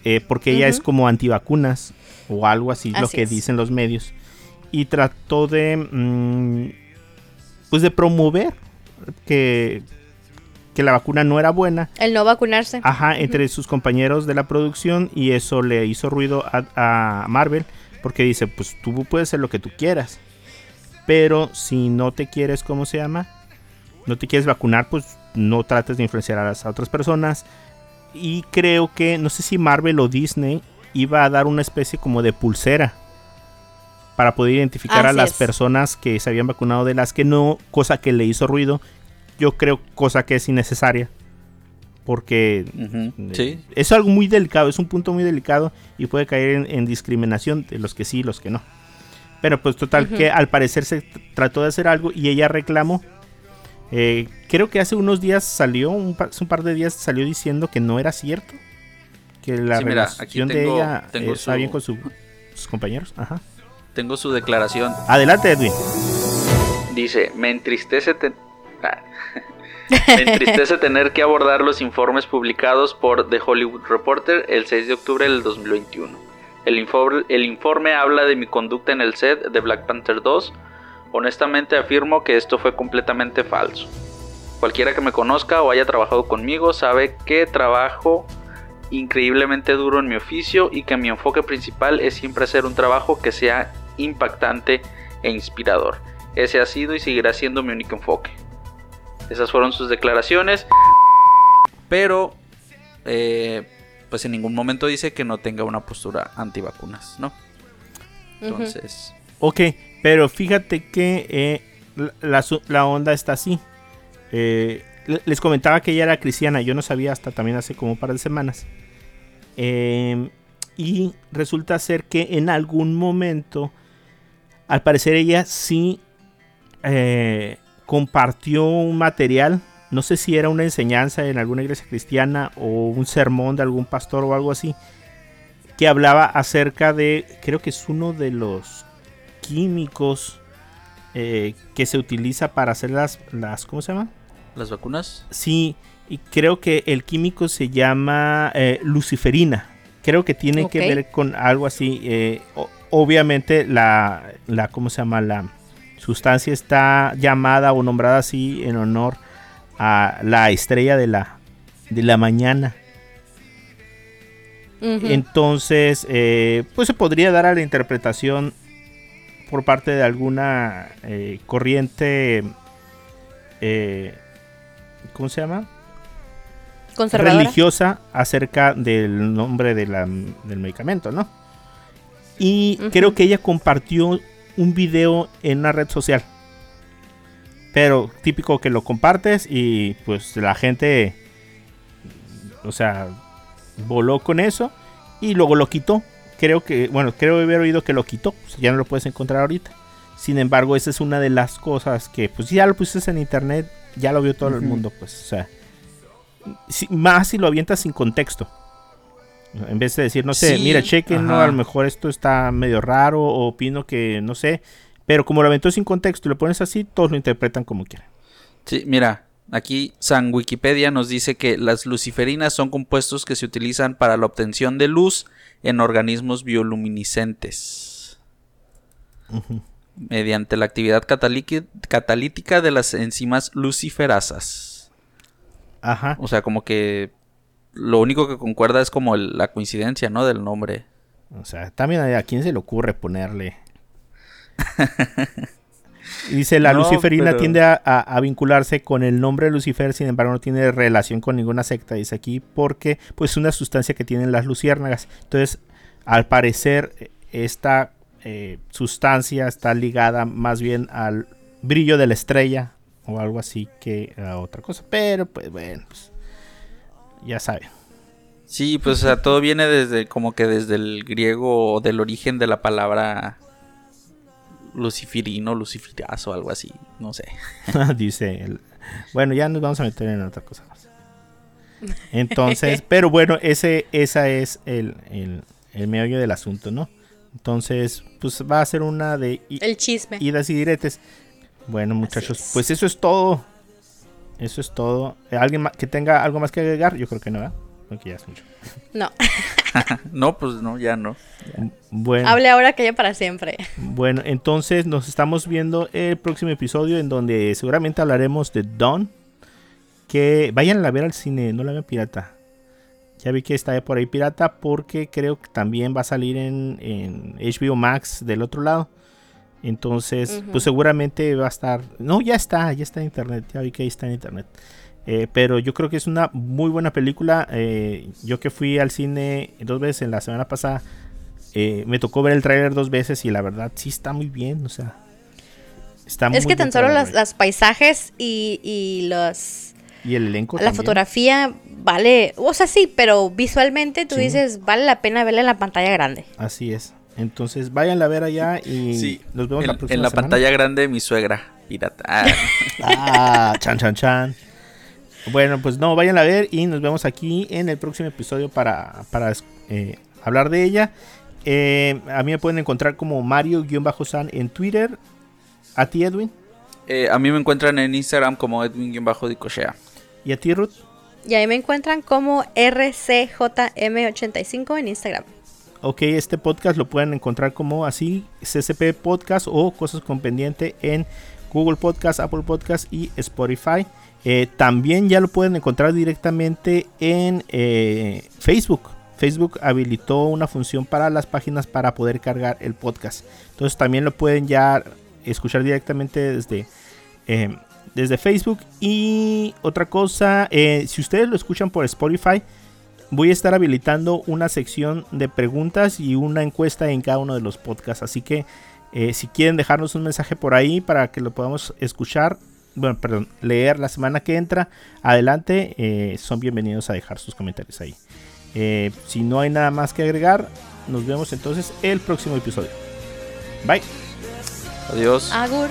eh, porque ella es como antivacunas o algo así, lo que es. dicen los medios. Y trató de, mm, pues de promover que, que la vacuna no era buena El no vacunarse. Ajá, entre sus compañeros de la producción y eso le hizo ruido a, a Marvel porque dice, pues tú puedes hacer lo que tú quieras, pero si no te quieres, ¿cómo se llama? No te quieres vacunar, pues no trates de influenciar a las otras personas. Y creo que, no sé si Marvel o Disney iba a dar una especie como de pulsera para poder identificar a las es. personas que se habían vacunado de las que no, cosa que le hizo ruido. Yo creo cosa que es innecesaria. Porque Sí. es algo muy delicado, es un punto muy delicado y puede caer en, en discriminación de los que sí y los que no. Pero pues total que al parecer se tr- trató de hacer algo y ella reclamó. Eh, creo que hace unos días salió, un, pa- hace un par de días salió diciendo que no era cierto. Que la Sí, mira, relación aquí de tengo- ella tengo eh, está su- bien con su- sus compañeros. Ajá. Tengo su declaración. Adelante, Edwin. Dice, me entristece, te- ah. Me entristece tener que abordar los informes publicados por The Hollywood Reporter el 6 de octubre del 2021. El informe, el informe habla de mi conducta en el set de Black Panther 2. Honestamente afirmo que esto fue completamente falso. Cualquiera que me conozca o haya trabajado conmigo sabe que trabajo increíblemente duro en mi oficio y que mi enfoque principal es siempre hacer un trabajo que sea impactante e inspirador. Ese ha sido y seguirá siendo mi único enfoque. Esas fueron sus declaraciones. Pero, eh, pues en ningún momento dice que no tenga una postura antivacunas, ¿no? Entonces, Ok, pero fíjate que eh, la, onda está así. Eh, le- les comentaba que ella era cristiana, yo no sabía hasta también hace como un par de semanas. Eh, y resulta ser que en algún momento, al parecer ella sí eh, compartió un material no sé si era una enseñanza en alguna iglesia cristiana o un sermón de algún pastor o algo así, que hablaba acerca de, creo que es uno de los químicos eh, que se utiliza para hacer las, las, ¿cómo se llama? ¿Las vacunas? Sí, y creo que el químico se llama eh, luciferina. Creo que tiene que ver con algo así. eh, o- obviamente la, la, ¿cómo se llama? La sustancia está llamada o nombrada así en honor a la estrella de la, de la mañana. Entonces, eh, pues se podría dar a la interpretación por parte de alguna eh, corriente, eh, ¿cómo se llama? Conservadora. Religiosa acerca del nombre de la- del medicamento, ¿no? Y creo que ella compartió un video en una red social. Pero típico que lo compartes y pues la gente, o sea, voló con eso y luego lo quitó. Creo que, bueno, creo haber oído que lo quitó, sea, ya no lo puedes encontrar ahorita. Sin embargo, esa es una de las cosas que, pues ya lo pusiste en internet, ya lo vio todo el mundo, pues, o sea, si- más si lo avientas sin contexto. En vez de decir, no sé, Sí, mira, chequen, a lo mejor esto está medio raro, o opino que, no sé, pero como lo aventó sin contexto y lo pones así, todos lo interpretan como quieran. Sí, mira, aquí San Wikipedia nos dice que las luciferinas son compuestos que se utilizan para la obtención de luz en organismos bioluminiscentes mediante la actividad catalítica de las enzimas luciferasas. Ajá. O sea, como que lo único que concuerda es como el- la coincidencia, ¿no? Del nombre. O sea, también a quién se le ocurre ponerle. <laughs> Dice, la No, luciferina pero- tiende a, a- a vincularse con el nombre de Lucifer, sin embargo no tiene relación con ninguna secta, dice aquí, porque pues es una sustancia que tienen las luciérnagas. Entonces, al parecer, esta eh, sustancia está ligada más bien al brillo de la estrella o algo así que a otra cosa. Pero, pues bueno, pues, ya saben. Sí, pues o sea, todo viene desde como que desde el griego o del origen de la palabra lucifirino, lucifirazo, algo así, no sé. <laughs> Dice él. Bueno, ya nos vamos a meter en otra cosa más. Entonces, <laughs> pero bueno, ese esa es el, el, el meollo del asunto, ¿no? Entonces, pues va a ser una de El chisme. idas y diretes. Bueno, muchachos, es. pues eso es todo. Eso es todo. ¿Alguien ma- que tenga algo más que agregar? Yo creo que no, ¿verdad? Porque ya es mucho. No. <laughs> No, pues no, ya no. Bueno. Hable ahora que ya para siempre. Bueno, entonces nos estamos viendo el próximo episodio en donde seguramente hablaremos de Dawn. Que vayan a ver al cine, no la vean pirata. Ya vi que está por ahí pirata porque creo que también va a salir en, en HBO Max del otro lado. Entonces, pues seguramente va a estar... No, ya está, ya está en internet. Ya vi que ahí está en internet. Eh, pero yo creo que es una muy buena película. Eh, yo que fui al cine dos veces en la semana pasada, eh, me tocó ver el tráiler dos veces y la verdad sí está muy bien. O sea, está muy Es que tan solo las paisajes y, y los Y el elenco la también. fotografía vale, o sea, sí, pero visualmente tú Sí. dices, vale la pena verla en la pantalla grande. Así es. Entonces, váyanla a ver allá y Sí, nos vemos en, la próxima en la semana. pantalla grande de mi suegra, pirata. Ah, <laughs> Ah, chan, chan, chan. Bueno, pues no, vayan a ver y nos vemos aquí en el próximo episodio para, para eh, hablar de ella. Eh, a mí me pueden encontrar como Mario-San en Twitter. A ti, Edwin. eh, a mí me encuentran en Instagram como Edwin-Dicochea. Y a ti, Ruth. Y ahí me encuentran como RCJM85 en Instagram. Ok, este podcast lo pueden encontrar como así, CCP Podcast o Cosas con Pendiente en Google Podcast, Apple Podcast y Spotify. Eh, también ya lo pueden encontrar directamente en eh, Facebook. Facebook habilitó una función para las páginas para poder cargar el podcast. Entonces también lo pueden ya escuchar directamente desde, eh, desde Facebook. Y otra cosa, eh, si ustedes lo escuchan por Spotify, voy a estar habilitando una sección de preguntas y una encuesta en cada uno de los podcasts. Así que eh, si quieren dejarnos un mensaje por ahí para que lo podamos escuchar, bueno, perdón, leer la semana que entra, adelante, eh, son bienvenidos a dejar sus comentarios ahí. Eh, si no hay nada más que agregar, nos vemos entonces el próximo episodio. Bye. Adiós. Agur.